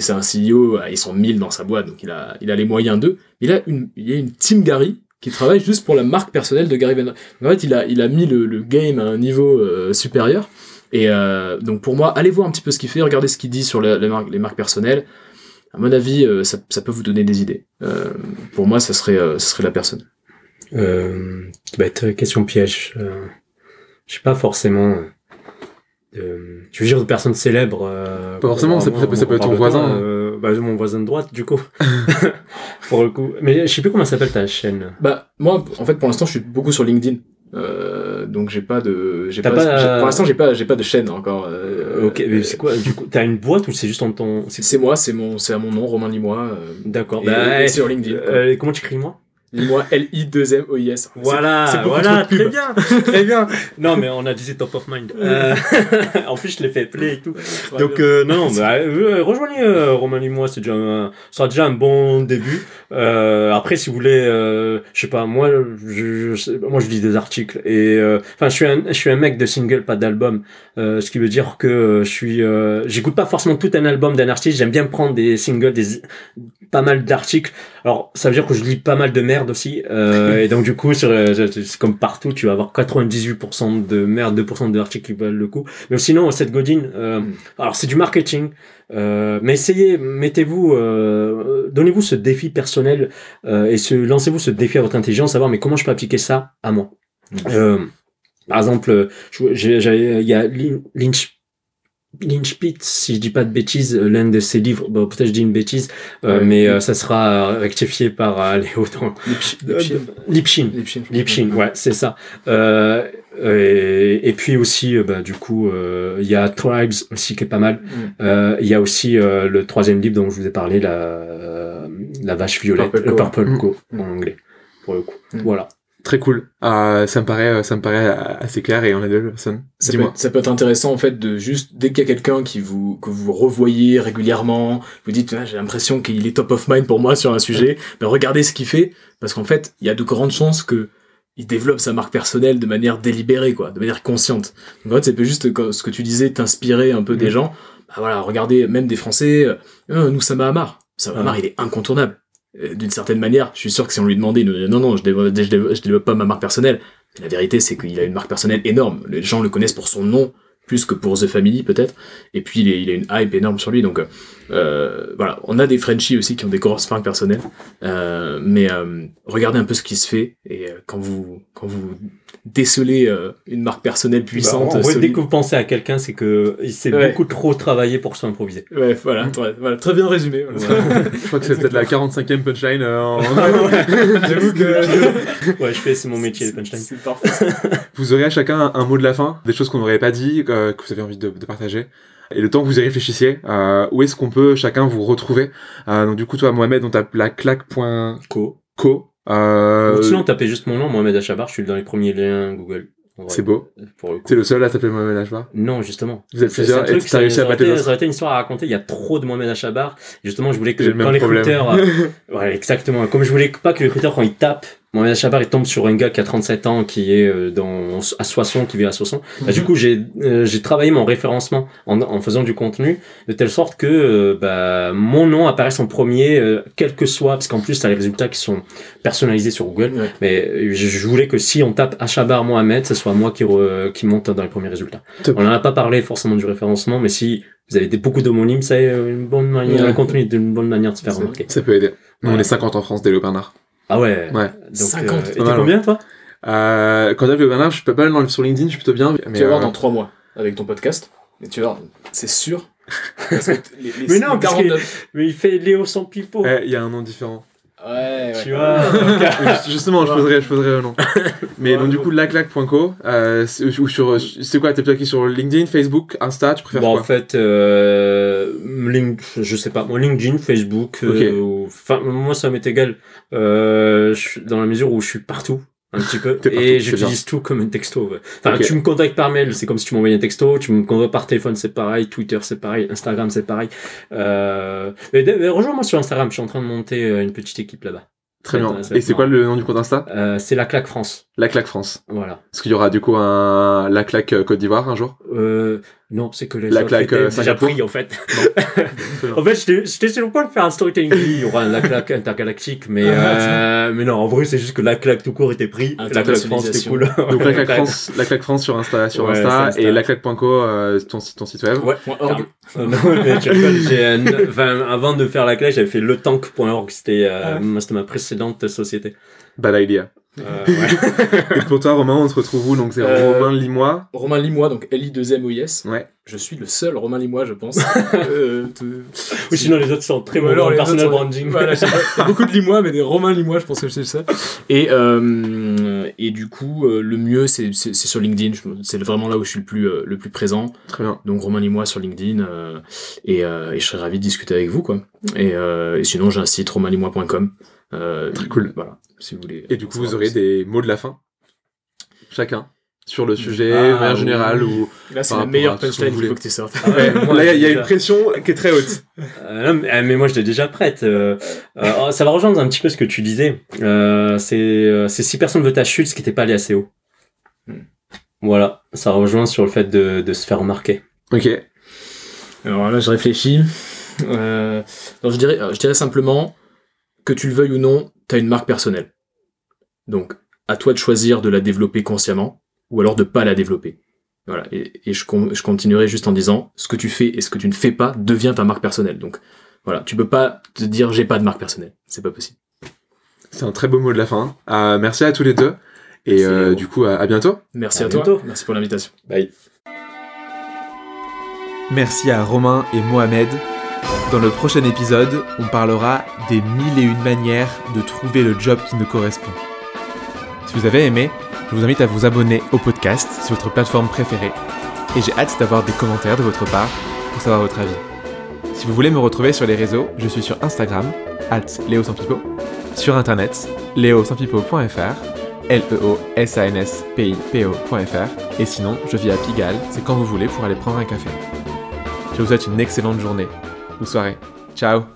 c'est un CEO, euh, ils sont 1000 dans sa boîte, donc il a, il a les moyens d'eux. Il a une, il y a une team Gary qui travaille juste pour la marque personnelle de Gary Vaynerchuk. En fait, il a, il a mis le, le game à un niveau euh, supérieur. Et euh, donc pour moi, allez voir un petit peu ce qu'il fait, regardez ce qu'il dit sur les, marques, les marques personnelles. À mon avis, euh, ça, ça peut vous donner des idées. Euh, pour moi, ça serait, euh, ça serait la personne. Euh, qui va être question piège. Euh, je sais pas forcément. Euh, tu veux dire de personnes célèbres euh, Pas forcément, ça peut- ça peut- ça peut être ton voisin. toi, euh, bah, mon voisin de droite, du coup. pour le coup. Mais je sais plus comment s'appelle ta chaîne. Bah moi, en fait, pour l'instant, je suis beaucoup sur LinkedIn. Euh, donc j'ai pas de, j'ai pas, pas- pour l'instant, j'ai pas, j'ai pas de chaîne encore. Euh, ok, mais c'est quoi Du coup, t'as une boîte ou c'est juste en ton. c'est- moi, c'est mon, c'est à mon nom, Romain Limois. Euh, D'accord. et- Bah, et sur LinkedIn. euh, comment tu écris moi? Limois, L-I-2-M-O-I-S. Voilà, voilà, pub. très bien, très bien. Non, mais on a dit c'est top of mind. Euh, en plus, je l'ai fait play et tout. Ouais, Donc euh, non, bah, euh, rejoignez euh, Romain et moi, c'est déjà, un, ça sera déjà un bon début. Euh, après, si vous voulez, euh, je sais pas, moi, je, je moi, je lis des articles et euh, enfin, je suis un, je suis un mec de single, pas d'album, euh, ce qui veut dire que je suis, euh, j'écoute pas forcément tout un album d'un artiste. J'aime bien prendre des singles, des pas mal d'articles. Alors, ça veut dire que je lis pas mal de merde aussi. Euh, et donc, du coup, sur, euh, c'est comme partout, tu vas avoir 98% de merde, 2% d'articles qui valent le coup. Mais sinon, cette Godin, euh, Mm. alors c'est du marketing. Euh, mais essayez, mettez-vous, euh, donnez-vous ce défi personnel euh, et ce, lancez-vous ce défi à votre intelligence, savoir mais comment je peux appliquer ça à moi? Euh, par exemple, il y a Lynch Lynch Pitt, si je dis pas de bêtises, euh, l'un de ses livres, bon, peut-être je dis une bêtise, euh, Ouais. mais euh, ça sera rectifié par euh, Léo dans Lipsch- Lipschitz. Lipshin. Lipschitz. Lipshin, ouais, c'est ça. Euh, et, et puis aussi, euh, bah, du coup, euh, il y a Tribes aussi qui est pas mal. Mm. Euh, Il y a aussi euh, le troisième livre dont je vous ai parlé, la, euh, la vache violette, Purple le. Purple Mm. Co Mm. en anglais, pour le coup. Mm. Voilà. Très cool. Euh, ça me paraît, ça me paraît assez clair et on a deux personnes. Ça peut, être, ça peut être intéressant en fait de juste dès qu'il y a quelqu'un qui vous que vous revoyez régulièrement, vous dites Ah, j'ai l'impression qu'il est top of mind pour moi sur un sujet, ben regardez ce qu'il fait parce qu'en fait il y a de grandes chances que il développe sa marque personnelle de manière délibérée quoi, de manière consciente. Donc en fait ça peut juste ce que tu disais t'inspirer un peu des Mhm. gens. Bah voilà regardez même des Français, euh, Euh, nous Sama Hamar, Sama Hamar il est incontournable. Euh, D'une certaine manière, je suis sûr que si on lui demandait, il nous dirait, non non je développe, développe, pas ma marque personnelle. Mais la vérité, c'est qu'il a une marque personnelle énorme. Les gens le connaissent pour son nom, plus que pour The Family, peut-être. Et puis, il, est- a une hype énorme sur lui. Donc, euh, voilà. On a des Frenchies aussi qui ont des grosses marques personnelles. Euh, mais euh, regardez un peu ce qui se fait. Et euh, quand vous, quand vous décelez euh, une marque personnelle puissante, Bah, en vrai, dès que vous pensez à quelqu'un, c'est que il s'est Ouais. beaucoup trop travaillé pour s'improviser. Ouais, voilà, ouais, voilà, très bien résumé. voilà. Je crois que c'est peut-être la 45e punchline. euh, en- J'avoue que ouais, je fais, c'est mon métier, les punchlines. c'est parfait. Vous aurez à chacun un, un mot de la fin, des choses qu'on n'aurait pas dit, euh, que vous avez envie de, de partager. Et le temps que vous y réfléchissiez, euh, où est-ce qu'on peut chacun vous retrouver? Euh, Donc du coup, toi, Mohamed, on tape la claque.co. Co. Euh, Ou sinon, tapez juste mon nom, Mohamed Achabar, je suis dans les premiers liens Google. C'est beau. Le. T'es le seul à t'appeler Mohamed Ashbar Non, justement. Vous êtes plusieurs et truc, t'as réussi à battre les été- autres. Ça aurait été une histoire à raconter. Il y a trop de Mohamed Achabar. Justement, je voulais que J'ai le quand les recruteurs, euh, ouais, exactement. Comme je voulais pas que les recruteurs, quand ils tapent, Mohamed Achabar, il tombe sur un gars qui a 37 ans, qui est euh, dans, à Soissons, qui vit à Soissons. Bah, du coup, j'ai euh, j'ai travaillé mon référencement en, en faisant du contenu de telle sorte que euh, bah, mon nom apparaisse en premier, euh, quel que soit, parce qu'en plus, tu as les résultats qui sont personnalisés sur Google. Ouais. Mais euh, je, voulais que si on tape Achabar Mohamed, ce soit moi qui, re- qui monte dans les premiers résultats. On n'en a pas parlé forcément du référencement, mais si vous avez des, beaucoup d'homonymes, c'est une bonne manière, Ouais. le contenu est une bonne manière de se faire remarquer. Ça peut aider. Nous, on Ouais. est 50 en France, dès le Bernard. Ah ouais. Ouais. Donc, 50, euh, et t'es mal, combien toi? Euh, quand t'as le Bernard, je suis pas mal dans le- sur LinkedIn, je suis plutôt bien. Mais, tu vas voir euh, dans trois mois avec ton podcast. Et tu vas voir, c'est sûr. Parce que les, les- Mais non, les parce que- 49 Mais il fait Léo sans pipeau. eh, il y a un nom différent. Ouais, Tu vois Justement, je poserai, je poserai le nom. Mais donc, du coup, laclac.co, euh, c'est- ou sur, c'est quoi T'es plutôt qui sur LinkedIn, Facebook, Insta Tu préfères Bon, en quoi fait, euh, link, je sais pas, moi, LinkedIn, Facebook, euh, Ok. ou- enfin, moi, ça m'est égal, euh, je suis- dans la mesure où je suis partout, un petit peu, partout, et j'utilise tout comme un texto. ouais. Enfin, tu me contactes par mail, c'est comme si tu m'envoyais un texto, tu me contactes par téléphone, c'est pareil, Twitter, c'est pareil, Instagram, c'est pareil. Euh, rejoins-moi sur Instagram, je suis en train de monter euh, une petite équipe là-bas. Très bien. Et c'est quoi le nom du compte Insta? Euh, c'est la claque France, La claque France. voilà. Est-ce qu'il y aura du coup un La claque euh, Côte d'Ivoire un jour? Euh, non, c'est que les La claque, étaient euh, déjà pris en fait. en fait, j'étais j'étais sur le point de faire un storytelling. Il y aura un la claque intergalactique, mais euh, mais non, en vrai, c'est juste que la claque tout court était pris. La claque France, c'était cool. Donc la claque France, la claque France sur Insta, sur Ouais, Insta, et laclaque.co euh, ton, site- ton site web. Ouais. Org. Euh, non, mais j'ai enfin, avant de faire la claque, j'avais fait letank.org. C'était euh, moi, c'était ma précédente société. Bad idea. Euh, ouais. Et pour toi, Romain, on te retrouve où Donc c'est Euh, Romain Limois. Romain Limois, donc L-I-2-M-O-I-S. Ouais. Je suis le seul Romain Limois, je pense. Euh, de- Ou sinon, les autres sont très alors en les personal autres sont- branding. Voilà, beaucoup de Limois, mais des Romains Limois, je pense que c'est ça. Et, euh, et du coup, euh, le mieux, c'est sur LinkedIn. C'est vraiment là où je suis le plus, euh, le plus présent. Très bien. Donc Romain Limois sur LinkedIn. euh, et, euh, et je serais ravi de discuter avec vous, quoi. Et, euh, et sinon, j'ai un site romainlimois.com. Euh, Très cool. Voilà, si vous voulez. Et du coup, vous aurez des mots de la fin Chacun. Sur le sujet, Ah, manière générale, ou. Là, c'est par la rapport meilleure à tout ce que punchline vous qu'il faut voulez. que tu sortes. Ah ouais, moi, Là, il y a- il y, a déjà. une pression qui est très haute. Euh, non, mais, mais moi, je l'ai déjà prête. Euh, euh, oh, ça va rejoindre un petit peu ce que tu disais. Euh, c'est euh, si personne veut ta chute, ce qui n'était pas allé assez haut. Hmm. Voilà, ça rejoint sur le fait de, de se faire remarquer. Ok. Alors là, je réfléchis. Euh, alors je dirais, euh, je dirais simplement que tu le veuilles ou non, tu as une marque personnelle. Donc, à toi de choisir de la développer consciemment ou alors de pas la développer. Voilà. Et, et je, con- je continuerai juste en disant, ce que tu fais et ce que tu ne fais pas devient ta marque personnelle. Donc, voilà, tu peux pas te dire j'ai pas de marque personnelle. C'est pas possible. C'est un très beau mot de la fin. Euh, merci à tous les deux. Et euh, du coup, à, à bientôt. Merci À à, toi. bientôt. Merci pour l'invitation. Bye. Merci à Romain et Mohamed. Dans le prochain épisode, on parlera des mille et une manières de trouver le job qui nous correspond. Si vous avez aimé, je vous invite à vous abonner au podcast sur votre plateforme préférée. Et j'ai hâte d'avoir des commentaires de votre part pour savoir votre avis. Si vous voulez me retrouver sur les réseaux, je suis sur Instagram, at sur internet, léosanpipo.fr, l e et sinon, je vis à Pigalle, c'est quand vous voulez pour aller prendre un café. Je vous souhaite une excellente journée ou soirée. Ciao